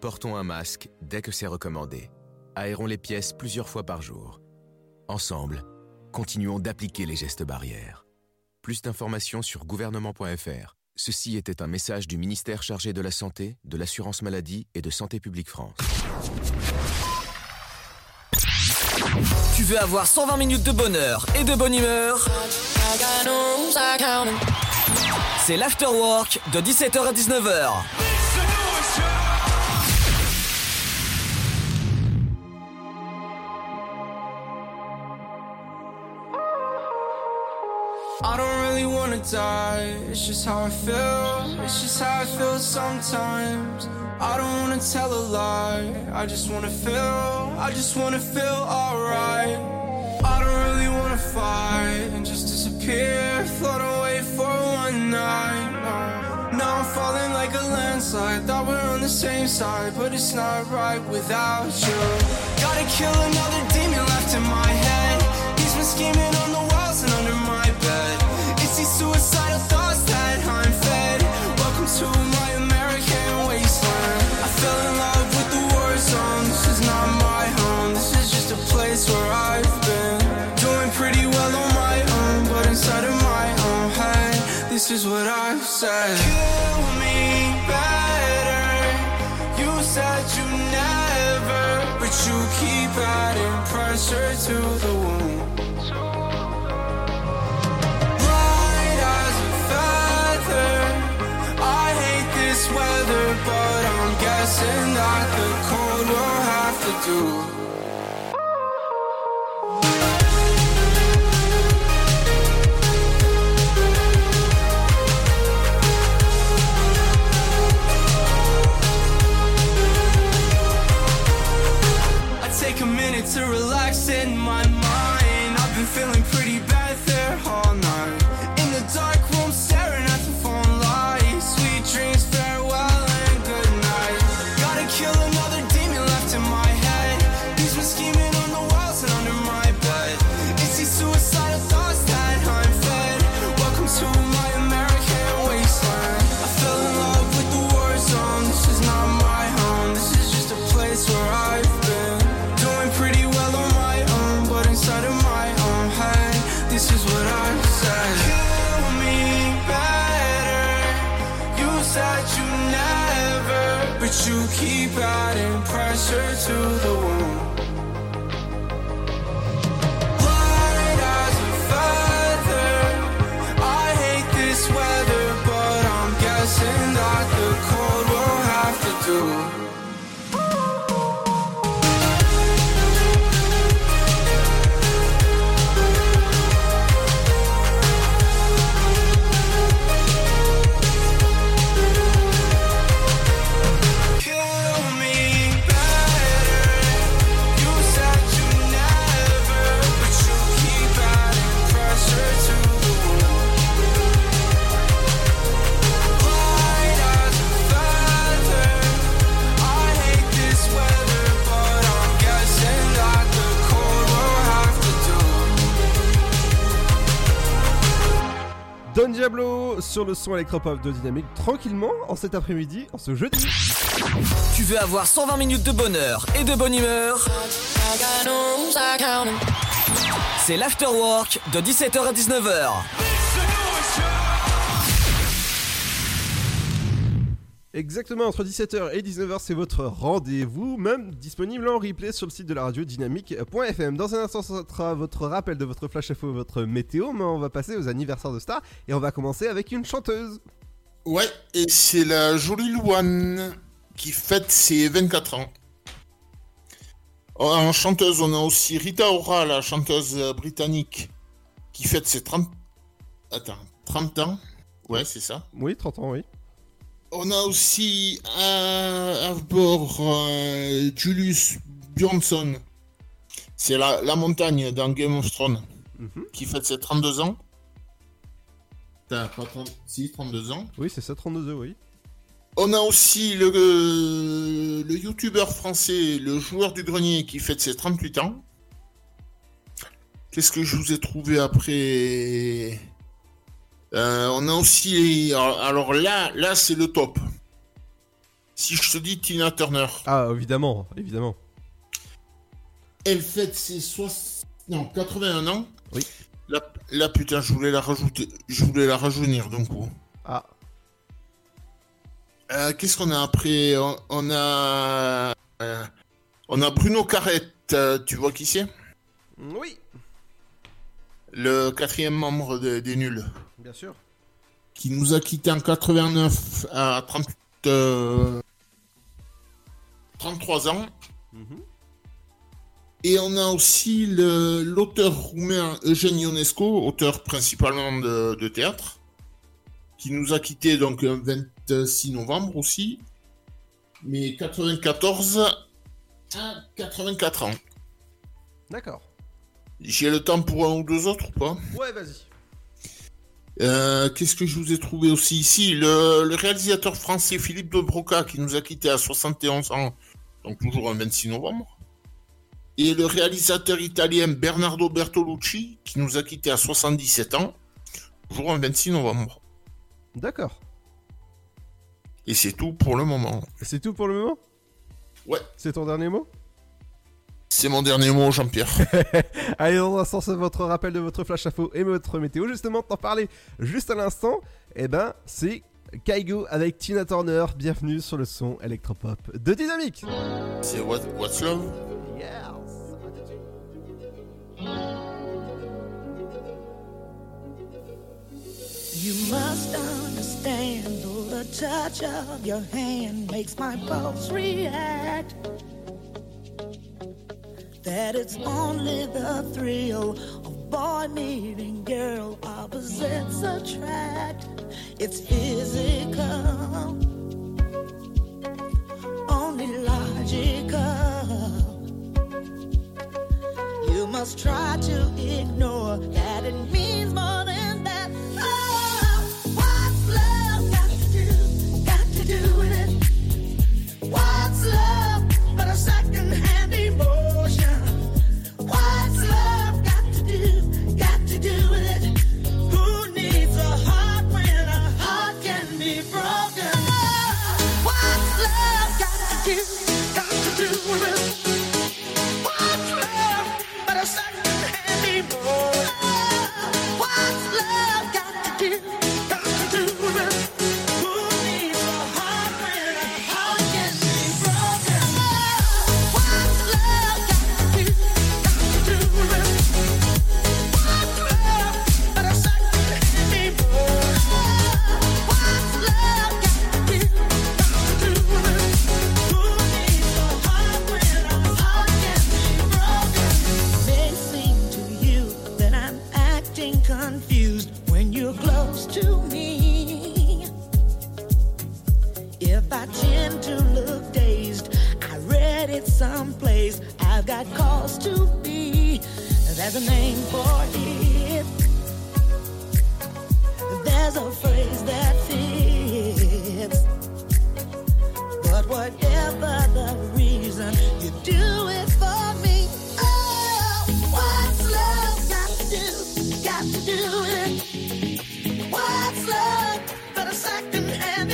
Portons un masque dès que c'est recommandé. Aérons les pièces plusieurs fois par jour. Ensemble, continuons d'appliquer les gestes barrières. Plus d'informations sur gouvernement.fr. Ceci était un message du ministère chargé de la Santé, de l'Assurance Maladie et de Santé Publique France. Tu veux avoir 120 minutes de bonheur et de bonne humeur? C'est l'afterwork de 17h à 19h. I don't really wanna die. It's just how I feel. It's just how I feel sometimes. I don't wanna tell a lie. I just wanna feel. I just wanna feel alright. I don't really wanna fight and just disappear, float away for one night. Now I'm falling like a landslide. Thought we're on the same side, but it's not right without you. Gotta kill another demon left in my head. He's been scheming on the suicidal thoughts that I'm fed. Welcome to my American wasteland. I fell in love with the war zone. This is not my home. This is just a place where I've been doing pretty well on my own, but inside of my own head, this is what I've said. Kill me better. You said you never, but you keep adding pressure to the wound. But I'm guessing that the cold will have to do. I take a minute to relax in my mind. Diablo sur le son électropop de Dynamique, tranquillement en cet après-midi, en ce jeudi. Tu veux avoir 120 minutes de bonheur et de bonne humeur? C'est l'afterwork de 17h à 19h. Exactement, entre 17h et 19h, c'est votre rendez-vous, même disponible en replay sur le site de la radio dynamique.fm. Dans un instant, ce sera votre rappel de votre flash info, votre météo, mais on va passer aux anniversaires de stars et on va commencer avec une chanteuse. Ouais, et c'est la jolie Louane qui fête ses 24 ans. En chanteuse, on a aussi Rita Ora, la chanteuse britannique, qui fête ses 30... Attends, 30 ans Ouais, c'est ça. Oui, 30 ans, oui. On a aussi à, à bord euh, Julius Bjornsson. C'est la, la montagne dans Game of Thrones Mhm. qui fête ses 32 ans. T'as pas 30... Si, 32 ans. Oui, c'est ça, 32 ans, oui. On a aussi le, euh, le youtubeur français, le joueur du grenier qui fête ses 38 ans. Qu'est-ce que je vous ai trouvé après? Euh, On a aussi... Alors, là, là c'est le top. Si je te dis Tina Turner. Ah, évidemment, évidemment. Elle fête ses 60... Non, 81 ans. Oui. Là, là, putain, je voulais la rajouter. Je voulais la rajeunir, donc. oh. Ah. Euh, Qu'est-ce qu'on a après? On, on a... euh, on a Bruno Carrette. tu vois qui c'est? Oui, Le quatrième membre de- des Nuls. Bien sûr. Qui nous a quitté en 89 à 30, euh, 33 ans. Mhm. Et on a aussi le- l'auteur roumain Eugène Ionesco, auteur principalement de, de théâtre, qui nous a quitté donc le 26 novembre aussi, mais 94 à 84 ans. D'accord. J'ai le temps pour un ou deux autres ou pas? Ouais, vas-y. Euh, Qu'est-ce que je vous ai trouvé aussi ici? Le, le réalisateur français Philippe de Broca qui nous a quitté à 71 ans, donc toujours un 26 novembre. Et le réalisateur italien Bernardo Bertolucci qui nous a quitté à 77 ans, toujours un 26 novembre. D'accord. Et c'est tout pour le moment. C'est tout pour le moment? Ouais. C'est ton dernier mot? C'est mon dernier mot, Jean-Pierre. Allez, dans un c'est votre rappel de votre flash info et votre météo. Justement, t'en parler juste à l'instant, eh ben, c'est Kaigo avec Tina Turner. Bienvenue sur le son électropop de Dynamique. C'est what, What's Love You must understand, the touch of your hand makes my pulse react. That it's only the thrill of boy meeting girl, opposites attract. It's physical, only logical. You must try to ignore that it means more than that. Oh, what's love got to do? Got to do with it. What's love but a second-hand someplace. I've got cause to be. There's a name for it. There's a phrase that fits. But whatever the reason, you do it for me. Oh, what's love got to do? Got to do it. What's love but a second-hand emotion?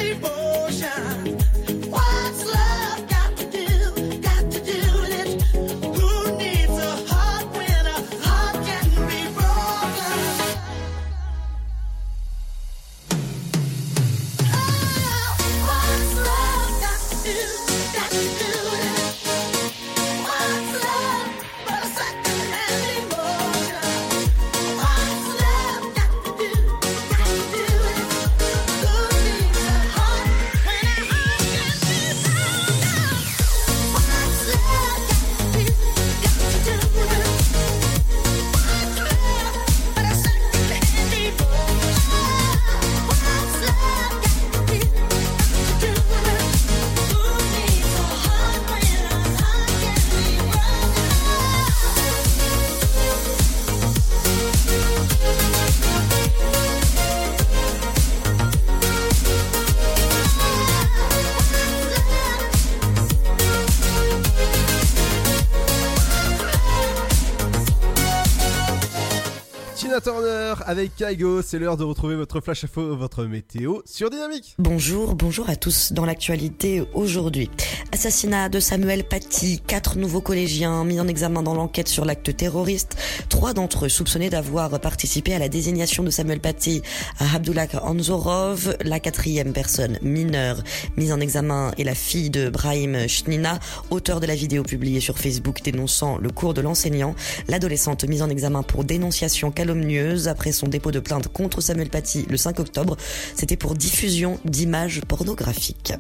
Avec Kaigo. C'est l'heure de retrouver votre flash info, votre météo sur Dynamique. Bonjour, bonjour à tous. Dans l'actualité aujourd'hui, assassinat de Samuel Paty, quatre nouveaux collégiens mis en examen dans l'enquête sur l'acte terroriste. Trois d'entre eux soupçonnés d'avoir participé à la désignation de Samuel Paty à Abdullah Anzorov. La quatrième personne mineure mise en examen est la fille de Brahim Shnina, auteur de la vidéo publiée sur Facebook dénonçant le cours de l'enseignant. L'adolescente mise en examen pour dénonciation calomnieuse après son dépôt de plainte contre Samuel Paty le 5 octobre. C'était pour diffusion d'images pornographiques.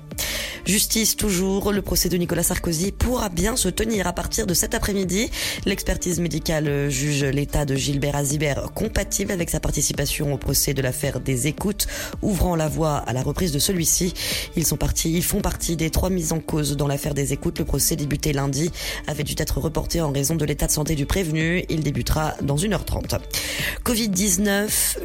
Justice toujours, le procès de Nicolas Sarkozy pourra bien se tenir à partir de cet après-midi. L'expertise médicale juge l'état de Gilbert Azibert compatible avec sa participation au procès de l'affaire des écoutes, ouvrant la voie à la reprise de celui-ci. Ils sont partis, ils font partie des trois mises en cause dans l'affaire des écoutes. Le procès débuté lundi avait dû être reporté en raison de l'état de santé du prévenu. Il débutera dans 1h30. Covid-19,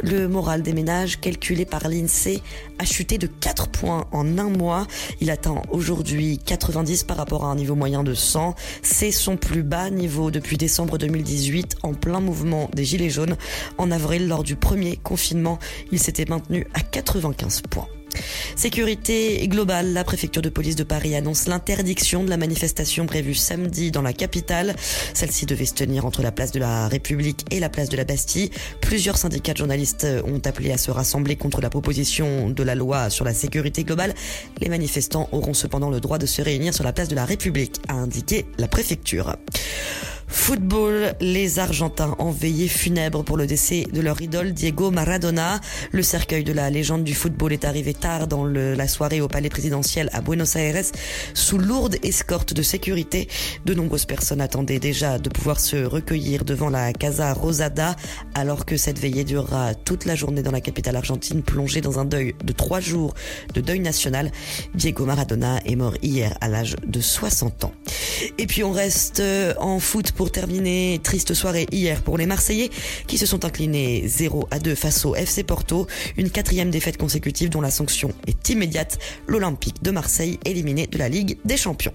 le moral des ménages calculé par l'INSEE a chuté de 4 points en un mois. Il atteint aujourd'hui 90 par rapport à un niveau moyen de 100. C'est son plus bas niveau depuis décembre 2018 en plein mouvement des Gilets jaunes. En avril, lors du premier confinement, il s'était maintenu à 95 points. Sécurité globale, la préfecture de police de Paris annonce l'interdiction de la manifestation prévue samedi dans la capitale. Celle-ci devait se tenir entre la place de la République et la place de la Bastille. Plusieurs syndicats de journalistes ont appelé à se rassembler contre la proposition de la loi sur la sécurité globale. Les manifestants auront cependant le droit de se réunir sur la place de la République, a indiqué la préfecture. Football, les Argentins en veillée funèbre pour le décès de leur idole Diego Maradona. Le cercueil de la légende du football est arrivé tard dans la soirée au palais présidentiel à Buenos Aires sous lourde escorte de sécurité. De nombreuses personnes attendaient déjà de pouvoir se recueillir devant la Casa Rosada alors que cette veillée durera toute la journée dans la capitale argentine plongée dans un deuil de trois jours de deuil national. Diego Maradona est mort hier à l'âge de 60 ans. Et puis on reste euh, en foot pour terminer. Triste soirée hier pour les Marseillais qui se sont inclinés 0 à 2 face au FC Porto. Une quatrième défaite consécutive dont la sanction est immédiate. L'Olympique de Marseille éliminé de la Ligue des Champions.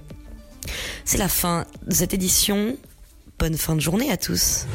C'est la fin de cette édition. Bonne fin de journée à tous.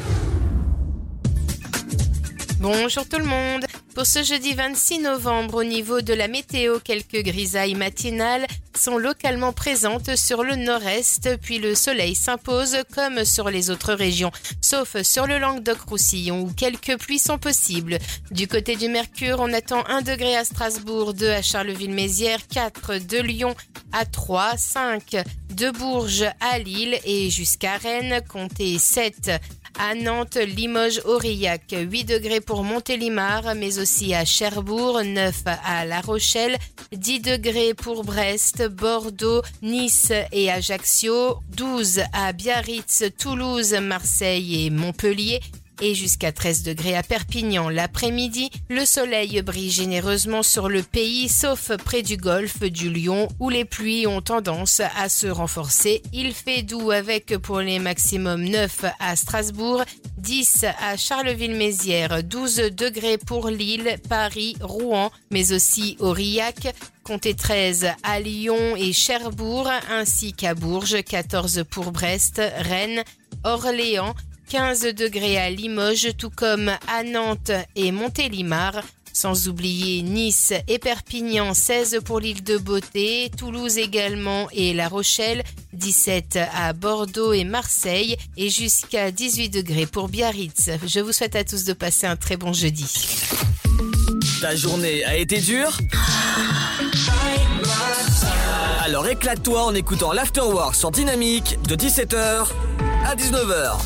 Bonjour tout le monde. Pour ce jeudi 26 novembre, au niveau de la météo, quelques grisailles matinales sont localement présentes sur le nord-est, puis le soleil s'impose comme sur les autres régions, sauf sur le Languedoc-Roussillon où quelques pluies sont possibles. Du côté du Mercure, on attend 1 degré à Strasbourg, 2 à Charleville-Mézières, 4 de Lyon à 3, 5 de Bourges à Lille et jusqu'à Rennes, comptez 7 à Nantes, Limoges, Aurillac, 8 degrés pour Montélimar, mais aussi à Cherbourg, 9 à La Rochelle, 10 degrés pour Brest, Bordeaux, Nice et Ajaccio, 12 à Biarritz, Toulouse, Marseille et Montpellier, et jusqu'à 13 degrés à Perpignan. L'après-midi, le soleil brille généreusement sur le pays, sauf près du golfe du Lion, où les pluies ont tendance à se renforcer. Il fait doux avec pour les maximums 9 à Strasbourg, 10 à Charleville-Mézières, 12 degrés pour Lille, Paris, Rouen, mais aussi Aurillac. Comptez 13 à Lyon et Cherbourg, ainsi qu'à Bourges, 14 pour Brest, Rennes, Orléans, 15 degrés à Limoges, tout comme à Nantes et Montélimar. Sans oublier Nice et Perpignan, 16 pour l'île de Beauté, Toulouse également et La Rochelle, 17 à Bordeaux et Marseille et jusqu'à 18 degrés pour Biarritz. Je vous souhaite à tous de passer un très bon jeudi. Ta journée a été dure? Alors éclate-toi en écoutant l'Afterwork sur Dynamique de 17h à 19h.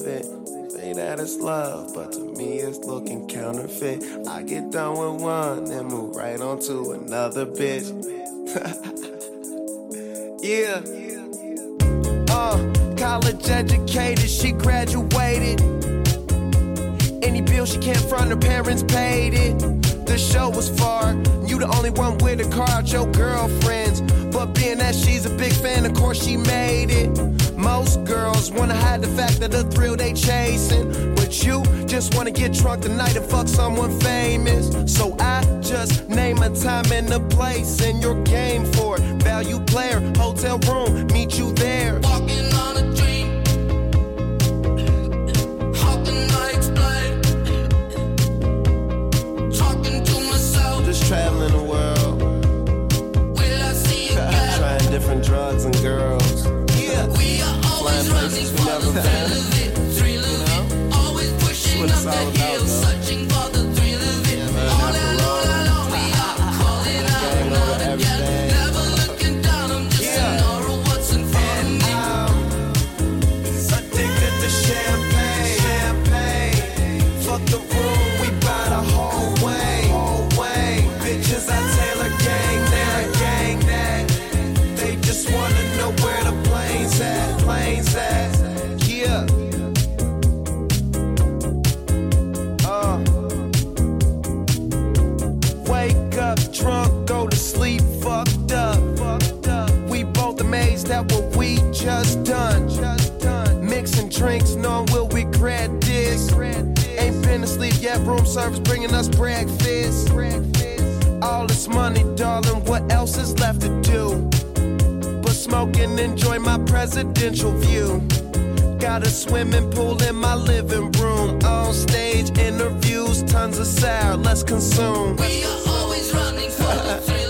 Of it. Say that it's love, but to me it's looking counterfeit. I get done with one and move right on to another bitch. yeah. Uh, college educated, she graduated. Any bill she can't front, her parents paid it. The show was far, you the only one with a car out your girlfriends. But being that she's a big fan, of course she made it. Most girls wanna hide the fact that the thrill they chasing. But you just wanna get drunk tonight and fuck someone famous. So I just name a time and a place and your game for it. Value player, hotel room, meet you there. Walking on a dream. Traveling the world. Will I see you? Trying different drugs and girls. Yeah. We are always running for the thrill of it, thrill of it. Always pushing up the hill, searching for the that what we just done. Just done. Mixing drinks, no, we'll regret this. regret this. Ain't been asleep yet, room service bringing us breakfast. breakfast. All this money, darling, what else is left to do? But smoke and enjoy my presidential view. Got a swimming pool in my living room. On stage, interviews, tons of sound. Let's consume. We are always running for the thrill.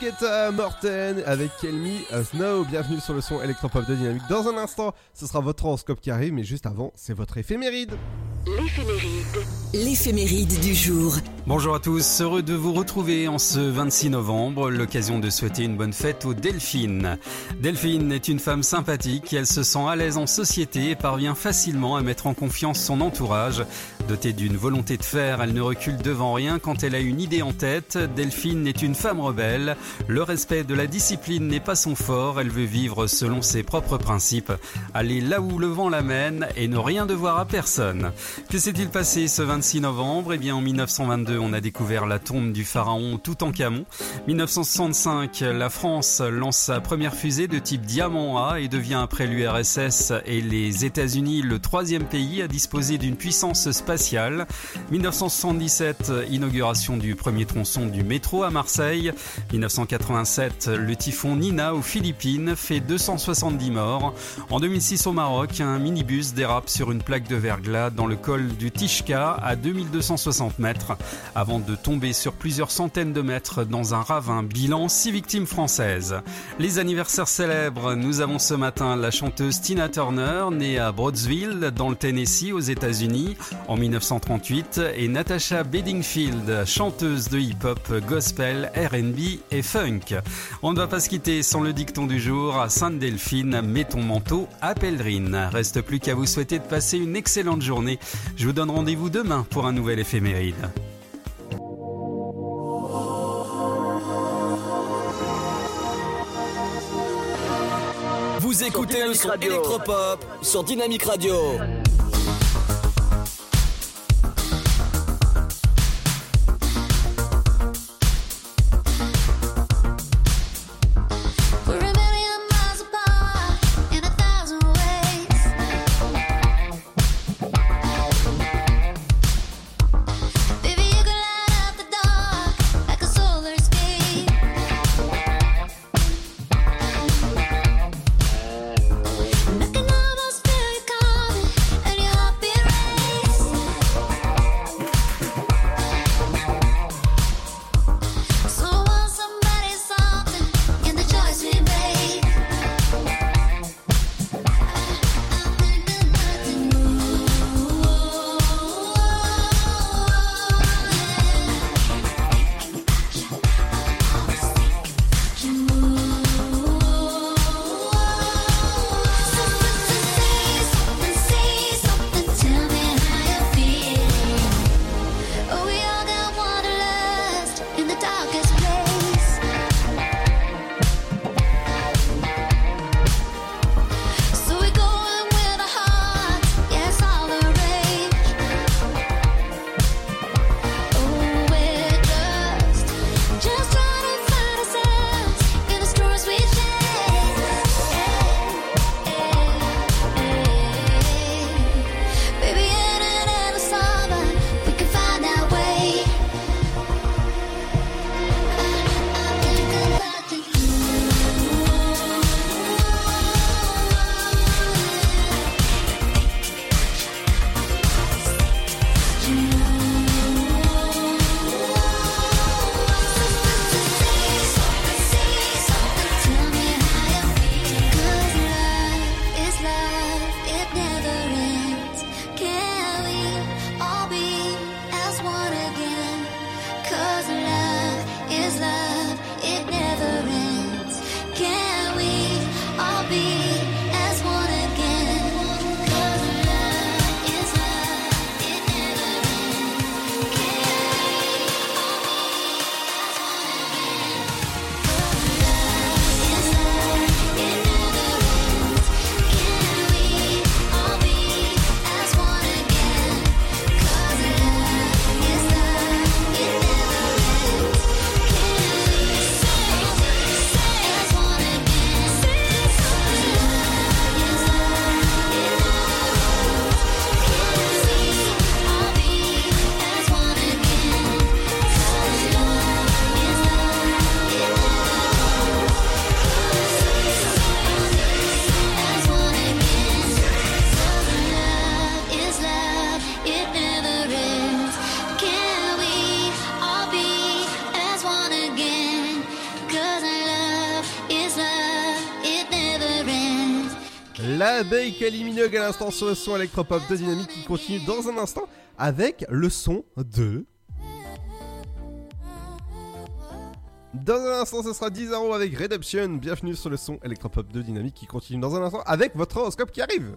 Guetta, Morten avec Kelmy a Snow. Bienvenue sur le son électropop de Dynamique. Dans un instant, ce sera votre horoscope qui arrive, mais juste avant, c'est votre éphéméride. L'éphéméride. L'éphéméride du jour. Bonjour à tous, heureux de vous retrouver en ce 26 novembre, l'occasion de souhaiter une bonne fête aux Delphine. Delphine est une femme sympathique, elle se sent à l'aise en société et parvient facilement à mettre en confiance son entourage. Dotée d'une volonté de faire, elle ne recule devant rien quand elle a une idée en tête. Delphine est une femme rebelle, le respect de la discipline n'est pas son fort, elle veut vivre selon ses propres principes, aller là où le vent l'amène et ne rien devoir à personne. Que s'est-il passé ce 26 novembre? Eh bien en 1922, on a découvert la tombe du pharaon Toutankhamon. 1965, la France lance sa première fusée de type Diamant A et devient après l'URSS et les États-Unis le troisième pays à disposer d'une puissance spatiale. 1977, inauguration du premier tronçon du métro à Marseille. 1987, le typhon Nina aux Philippines fait 270 morts. En 2006 au Maroc, un minibus dérape sur une plaque de verglas dans le col du Tishka à 2260 mètres avant de tomber sur plusieurs centaines de mètres dans un ravin. Bilan 6 victimes françaises. Les anniversaires célèbres, nous avons ce matin la chanteuse Tina Turner, née à Broadsville dans le Tennessee aux États-Unis en 1938 et Natasha Bedingfield, chanteuse de hip-hop, gospel, R&B et funk. On ne va pas se quitter sans le dicton du jour. À Sainte-Delphine, mets ton manteau à pèlerine. Reste plus qu'à vous souhaiter de passer une excellente journée. Je vous donne rendez-vous demain pour un nouvel éphéméride. Vous écoutez le son électropop sur Dynamique Radio. Minogue à l'instant sur le son électropop de Dynamique qui continue dans un instant avec le son de. Dans un instant, ce sera 10 euros avec Redemption. Bienvenue sur le son électropop de Dynamique qui continue dans un instant avec votre horoscope qui arrive.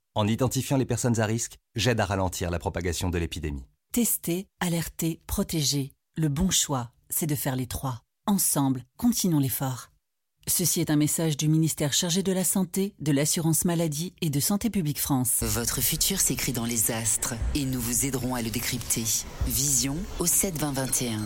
en identifiant les personnes à risque, j'aide à ralentir la propagation de l'épidémie. Tester, alerter, protéger. Le bon choix, c'est de faire les trois. Ensemble, continuons l'effort. Ceci est un message du ministère chargé de la Santé, de l'Assurance Maladie et de Santé Publique France. Votre futur s'écrit dans les astres et nous vous aiderons à le décrypter. Vision au 7 20 21.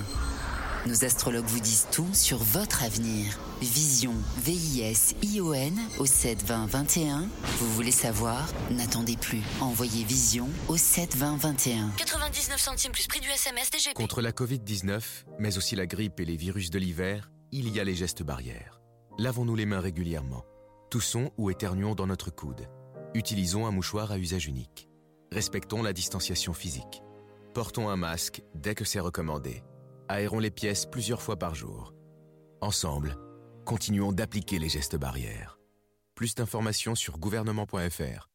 Nos astrologues vous disent tout sur votre avenir. Vision, V-I-S-I-O-N au 7 20 21. Vous voulez savoir? N'attendez plus. Envoyez Vision au 7 20 21. 99 centimes plus prix du SMS DGP. Contre la Covid-19, mais aussi la grippe et les virus de l'hiver, il y a les gestes barrières. Lavons-nous les mains régulièrement. Toussons ou éternuons dans notre coude. Utilisons un mouchoir à usage unique. Respectons la distanciation physique. Portons un masque dès que c'est recommandé. Aérons les pièces plusieurs fois par jour. Ensemble, continuons d'appliquer les gestes barrières. Plus d'informations sur gouvernement.fr.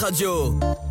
Radio.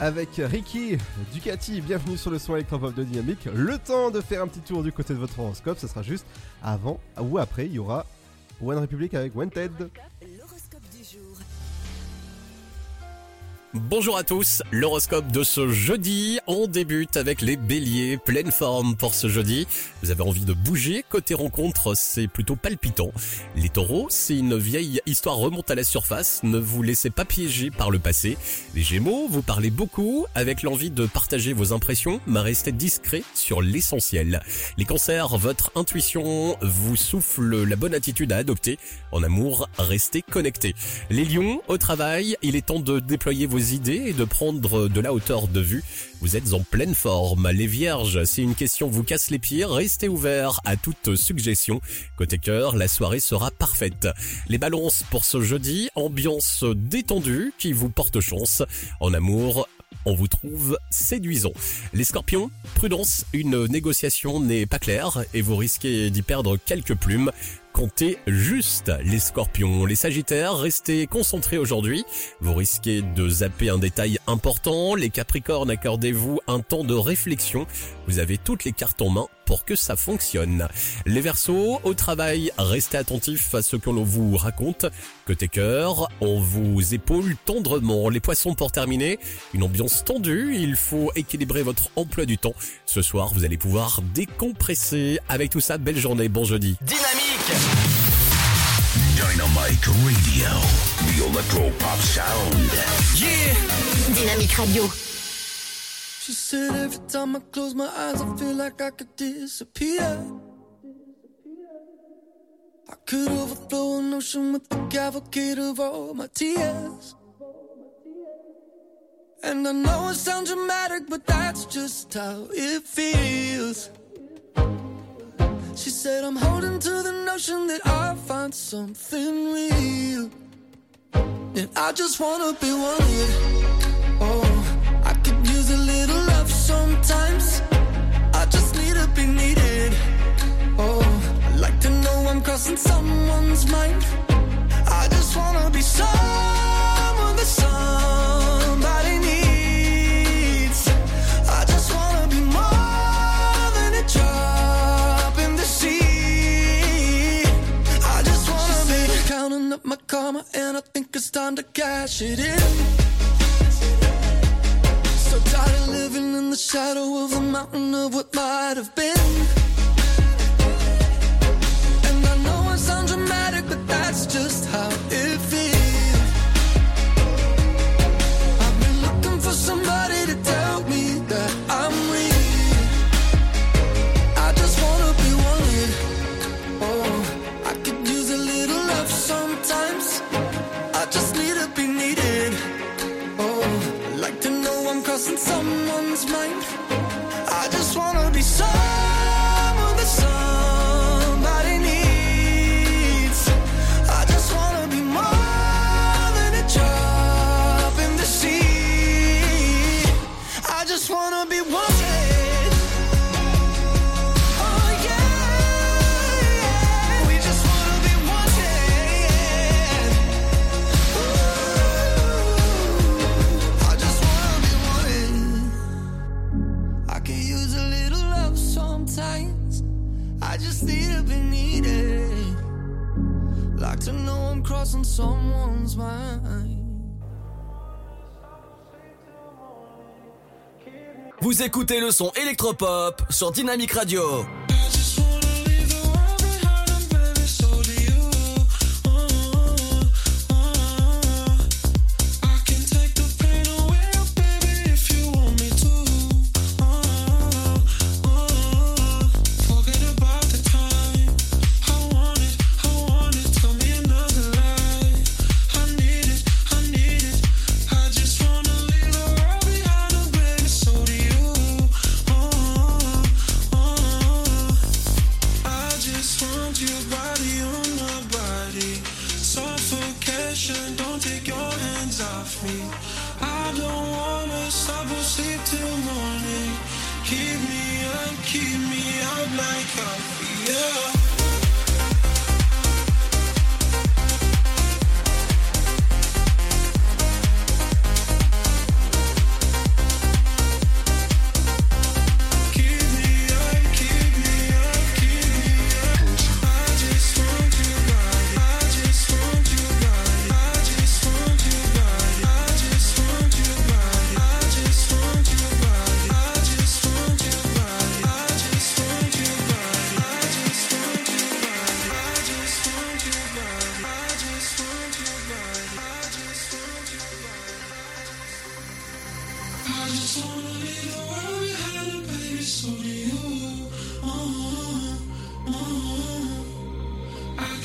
Avec Ricky Ducati, bienvenue sur le son électropop de Dynamique. Le temps de faire un petit tour du côté de votre horoscope, ce sera juste avant ou après, il y aura One Republic avec Wanted. Bonjour à tous, l'horoscope de ce jeudi, on débute avec les béliers, pleine forme pour ce jeudi. Vous avez envie de bouger, côté rencontre c'est plutôt palpitant. Les taureaux, c'est une vieille histoire remonte à la surface, ne vous laissez pas piéger par le passé. Les gémeaux, vous parlez beaucoup avec l'envie de partager vos impressions, mais restez discret sur l'essentiel. Les cancers, votre intuition vous souffle la bonne attitude à adopter. En amour, restez connectés. Les lions, au travail, il est temps de déployer vos idées et de prendre de la hauteur de vue. Vous êtes en pleine forme. Les vierges, si une question vous casse les pieds, restez ouverts à toute suggestion. Côté cœur, la soirée sera parfaite. Les balances pour ce jeudi, ambiance détendue qui vous porte chance. En amour, on vous trouve séduisant. Les scorpions, prudence, une négociation n'est pas claire et vous risquez d'y perdre quelques plumes. Comptez juste les scorpions. Les sagittaires, restez concentrés aujourd'hui. Vous risquez de zapper un détail important. Les capricornes, accordez-vous un temps de réflexion. Vous avez toutes les cartes en main pour que ça fonctionne. Les versos, au travail, restez attentifs à ce que l'on vous raconte. Côté cœur, on vous épaule tendrement. Les poissons pour terminer, une ambiance tendue, il faut équilibrer votre emploi du temps. Ce soir, vous allez pouvoir décompresser. Avec tout ça, belle journée, bon jeudi. Dynamique Dynamic Like radio. The electro pop sound. Yeah. Dynamique Radio. She said every time I close my eyes, I feel like I could disappear. I could overflow an ocean with the cavalcade of all my tears. And I know it sounds dramatic, but that's just how it feels. She said, I'm holding to the notion that I'll find something real. And I just wanna be wanted. Be needed. Oh, I like to know I'm crossing someone's mind. I just wanna be someone that somebody needs. I just wanna be more than a drop in the sea. I just wanna be counting up my karma, and I think it's time to cash it in. Tired living in the shadow of the mountain of what might have been. Someone's mind. Vous écoutez le son électropop sur Dynamique Radio.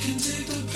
Can take the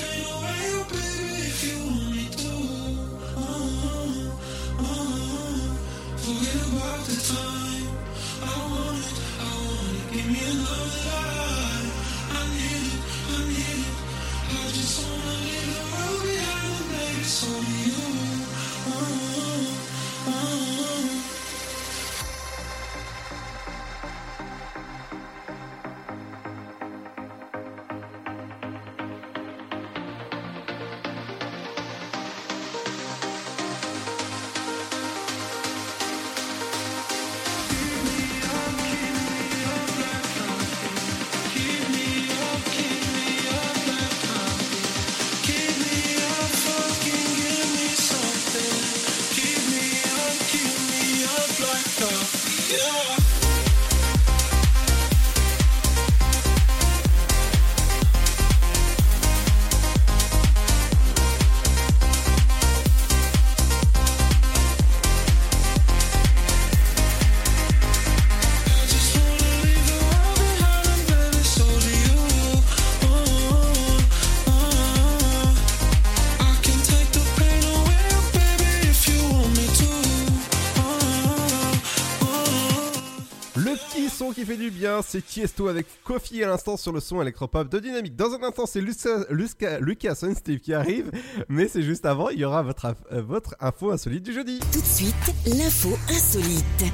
bien, c'est Tiesto avec Kofi à l'instant sur le son électropop de Dynamique. Dans un instant, c'est Lucas, Lucas, Lucas Steve qui arrive, mais c'est juste avant, il y aura votre, euh, votre info insolite du jeudi. Tout de suite, l'info insolite.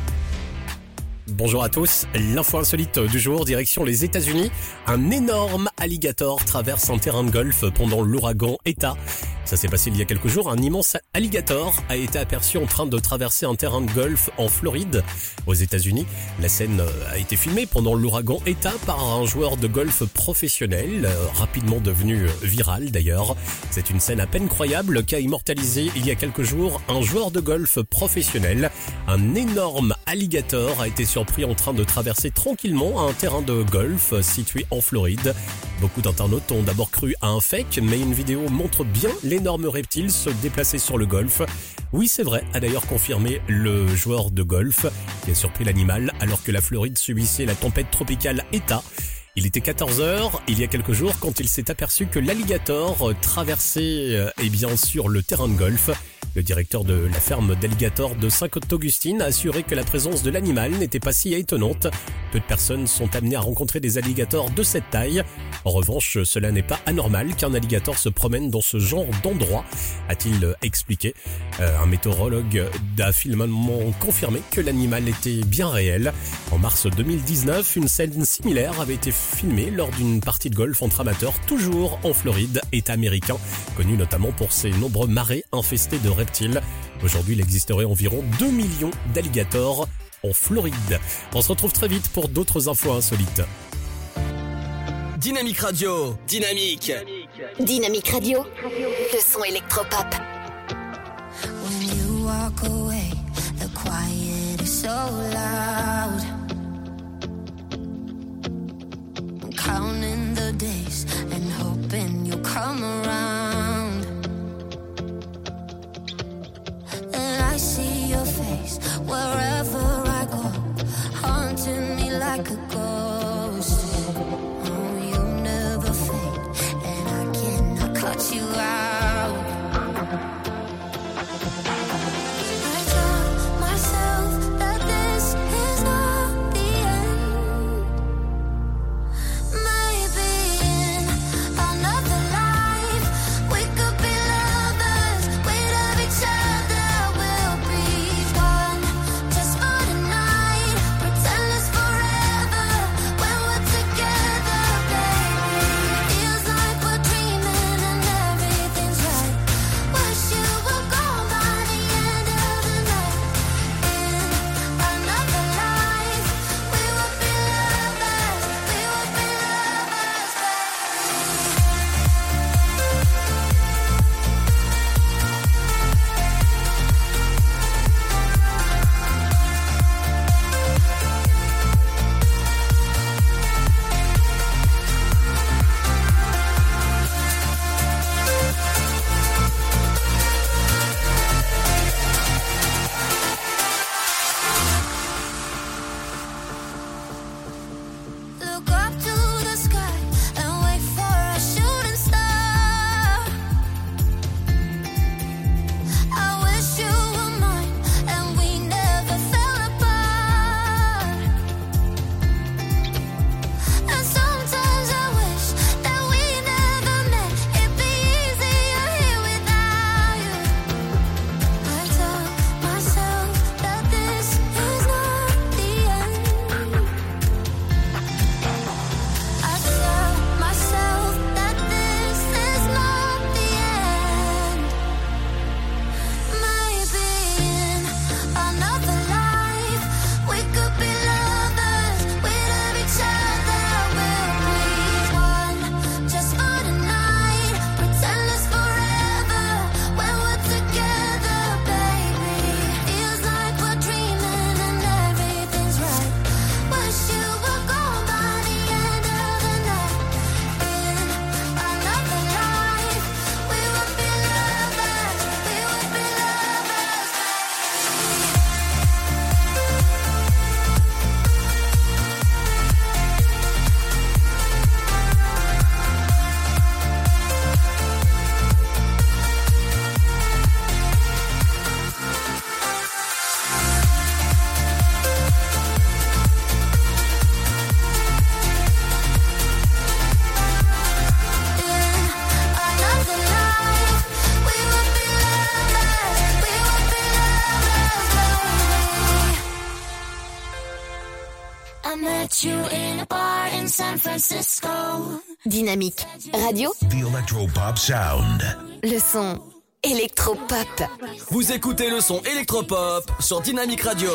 Bonjour à tous, l'info insolite du jour, direction les États-Unis. Un énorme alligator traverse un terrain de golf pendant l'ouragan ETA. Ça s'est passé il y a quelques jours, un immense alligator a été aperçu en train de traverser un terrain de golf en Floride, aux États-Unis. La scène euh, a été filmée pendant l'ouragan ETA par un joueur de golf professionnel, euh, rapidement devenu euh, viral d'ailleurs. C'est une scène à peine croyable qu'a immortalisé il y a quelques jours un joueur de golf professionnel. Un énorme alligator a été surpris en train de traverser tranquillement un terrain de golf situé en Floride. Beaucoup d'internautes ont d'abord cru à un fake, mais une vidéo montre bien l'énorme reptile se déplacer sur le golf. Oui, c'est vrai, a d'ailleurs confirmé le joueur de golf qui a surpris l'animal alors que la Floride subissait la tempête tropicale ETA. Il était 14h il y a quelques jours quand il s'est aperçu que l'alligator traversait euh, eh bien sûr le terrain de golf. Le directeur de la ferme d'alligator de Saint-Augustine a assuré que la présence de l'animal n'était pas si étonnante. Peu de personnes sont amenées à rencontrer des alligators de cette taille. En revanche, cela n'est pas anormal qu'un alligator se promène dans ce genre d'endroit, a-t-il expliqué. Euh, un météorologue a finalement confirmé que l'animal était bien réel. En mars 2019, une scène similaire avait été filmée lors d'une partie de golf entre amateurs, toujours en Floride, État américain, connu notamment pour ses nombreux marais infestés de reptiles. Aujourd'hui, il existerait environ 2 millions d'alligators en Floride. On se retrouve très vite pour d'autres infos insolites. Dynamique Radio, dynamique. Dynamique Radio, le son électropop. When you walk away, the quiet is so loud. I'm counting the days and hoping you'll come around. Face wherever I go, haunting me like a ghost. Electropop Sound. Le son Electropop. Vous écoutez le son Electropop sur Dynamic Radio.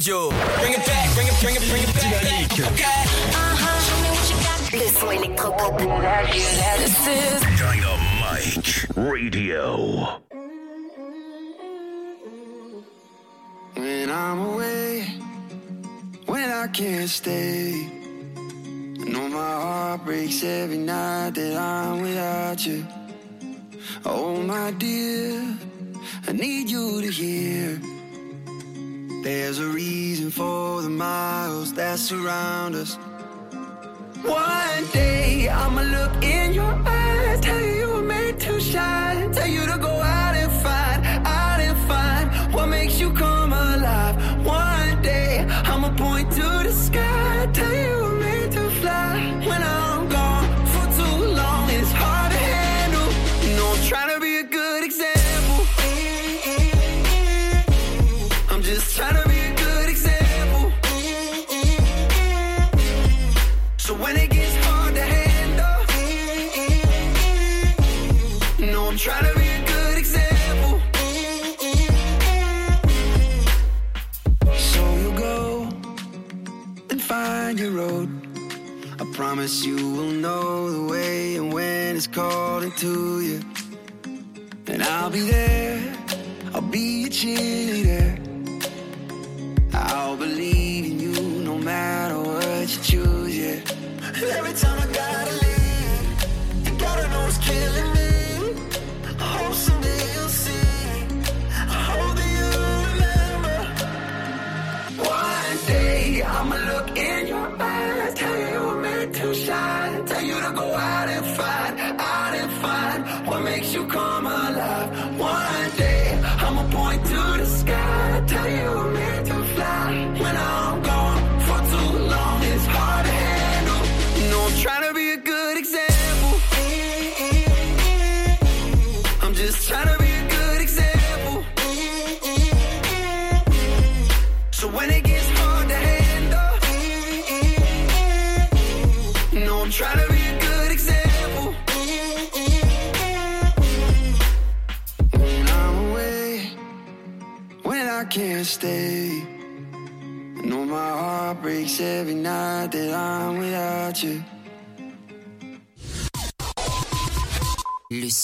Radio. Bring it back, bring it, bring it, bring it back. Dynamique. Okay. Le son électropop. Dynamite Radio. Calling can't stay. I know my heart breaks every night that I'm without you.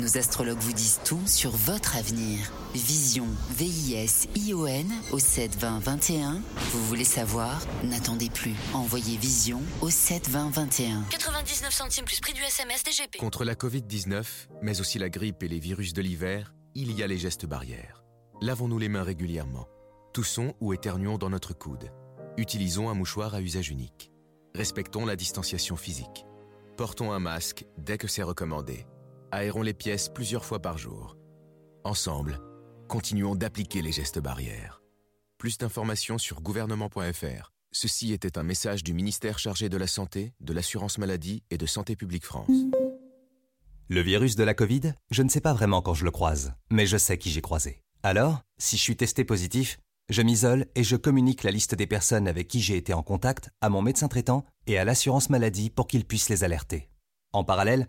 Nos astrologues vous disent tout sur votre avenir. Vision, V-I-S-I-O-N au 72021. Vous voulez savoir? N'attendez plus. Envoyez Vision au 72021. 99 centimes plus prix du SMS DGP. Contre la Covid-19, mais aussi la grippe et les virus de l'hiver, il y a les gestes barrières. Lavons-nous les mains régulièrement. Toussons ou éternuons dans notre coude. Utilisons un mouchoir à usage unique. Respectons la distanciation physique. Portons un masque dès que c'est recommandé. Aérons les pièces plusieurs fois par jour. Ensemble, continuons d'appliquer les gestes barrières. Plus d'informations sur gouvernement.fr. Ceci était un message du ministère chargé de la Santé, de l'Assurance Maladie et de Santé Publique France. Le virus de la Covid, je ne sais pas vraiment quand je le croise, mais je sais qui j'ai croisé. Alors, si je suis testé positif, je m'isole et je communique la liste des personnes avec qui j'ai été en contact à mon médecin traitant et à l'assurance maladie pour qu'ils puissent les alerter. En parallèle,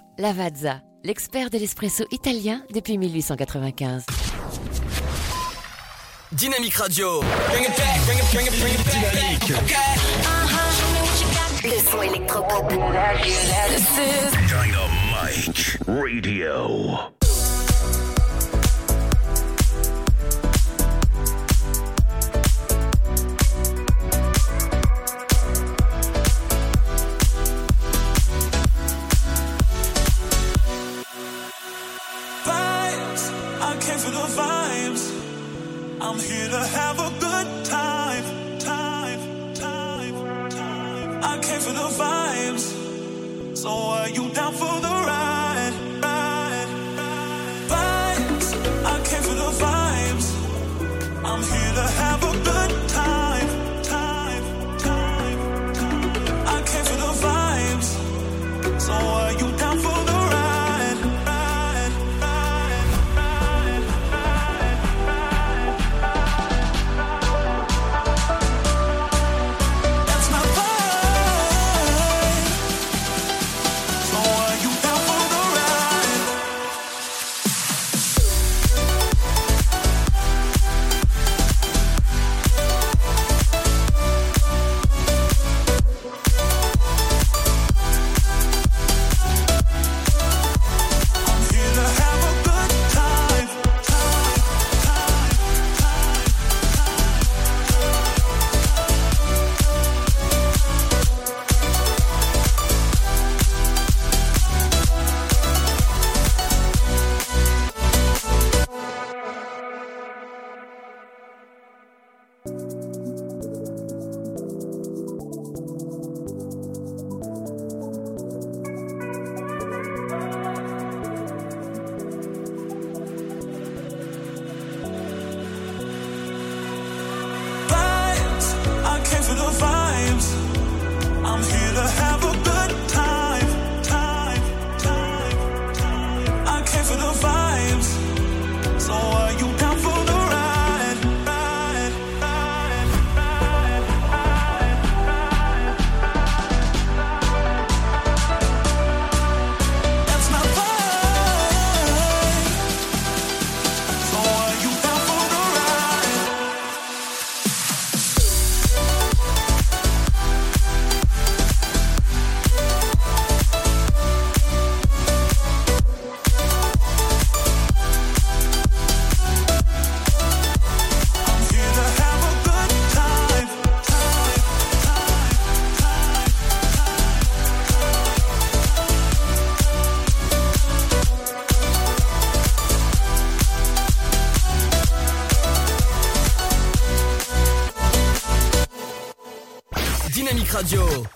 Lavazza, l'expert de l'espresso italien depuis 1895. Dynamique Radio. Bring it back, bring it, bring it, bring it back. Dynamique. Le son électropop. Dynamite Radio. I'm here to have a good time, time, time, time. I came for the vibes. So are you down for the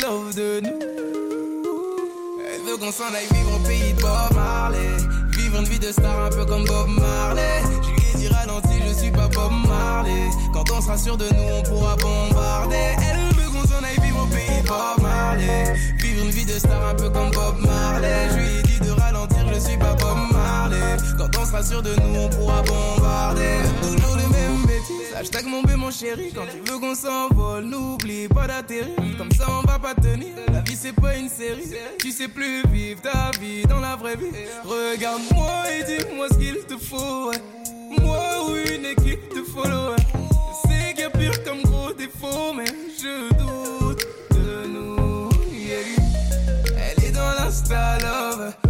Love de nous. Elle veut qu'on s'en aille vivre au pays de Bob Marley. Vivre une vie de star un peu comme Bob Marley. Je lui ai dit ralenti, je suis pas Bob Marley. Quand on sera sûr de nous, on pourra bombarder. Elle veut qu'on s'en aille vivre au pays de Bob Marley. Vivre une vie de star un peu comme Bob Marley. Je lui ai dit de ralentir, je suis pas Bob Marley. Quand on sera sûr de nous, on pourra bombarder. Toujours les mêmes bêtises. Hashtag mon bé, mon chéri. Quand tu veux qu'on s'envole, n'oublie pas d'atterrir. Comme ça, on va pas tenir. La vie, c'est pas une série. Tu sais plus vivre ta vie dans la vraie vie. Regarde-moi et dis-moi ce qu'il te faut. Moi ou une équipe de followers. Sais qu'il pire comme gros défaut, mais je doute de nous. Elle est dans l'insta love.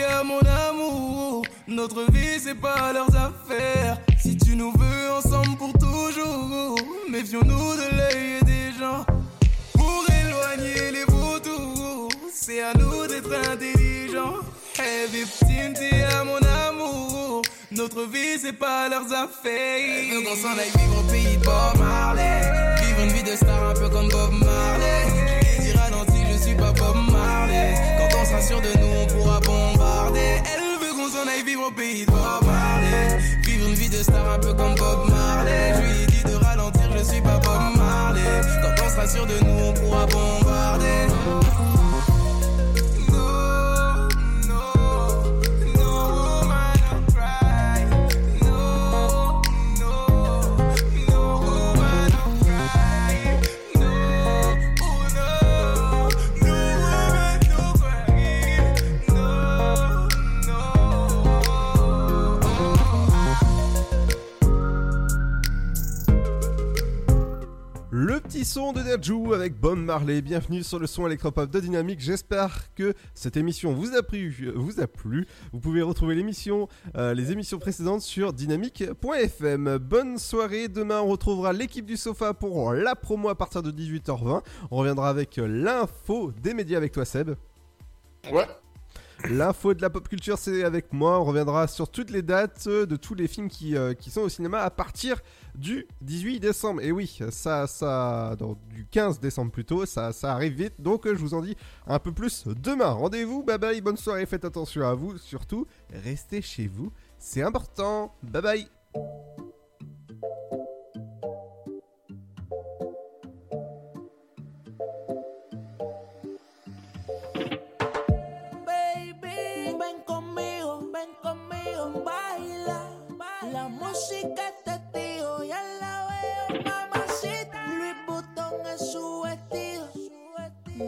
es mon amour. Notre vie, c'est pas leurs affaires. Si tu nous veux ensemble pour toujours, méfions-nous de l'œil des gens. Pour éloigner les vautours, c'est à nous d'être intelligents. Hey, victime, tu es mon amour. Notre vie, c'est pas leurs affaires. Elle veut qu'on s'en aille vivre au pays de Bob Marley. Vivre une vie de star un peu comme Bob Marley. Je lui ai dit ralenti, je suis pas Bob Marley. Quand on sera sûr de nous, on pourra. S'en aille vivre au pays de Bob Marley. Vivre une vie de star un peu comme Bob Marley. Je lui ai dit de ralentir, je suis pas Bob Marley. Quand on sera sûr de nous, on pourra bombarder. Le petit son de Derjou avec Bob Marley. Bienvenue sur le son électropop de Dynamique. J'espère que cette émission vous a plu. Vous a plu. Vous pouvez retrouver l'émission, euh, les émissions précédentes sur dynamique.fm. Bonne soirée. Demain, on retrouvera l'équipe du sofa pour la promo à partir de 18h20. On reviendra avec l'info des médias avec toi, Seb. Ouais. L'info de la pop culture, c'est avec moi. On reviendra sur toutes les dates de tous les films qui, euh, qui sont au cinéma à partir du 18 décembre. Et oui, ça, ça, du 15 décembre plutôt, ça, ça arrive vite. Donc, je vous en dis un peu plus demain. Rendez-vous, bye bye, bonne soirée, faites attention à vous. Surtout, restez chez vous, c'est important. Bye bye.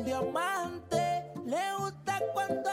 Diamante. Le gusta cuando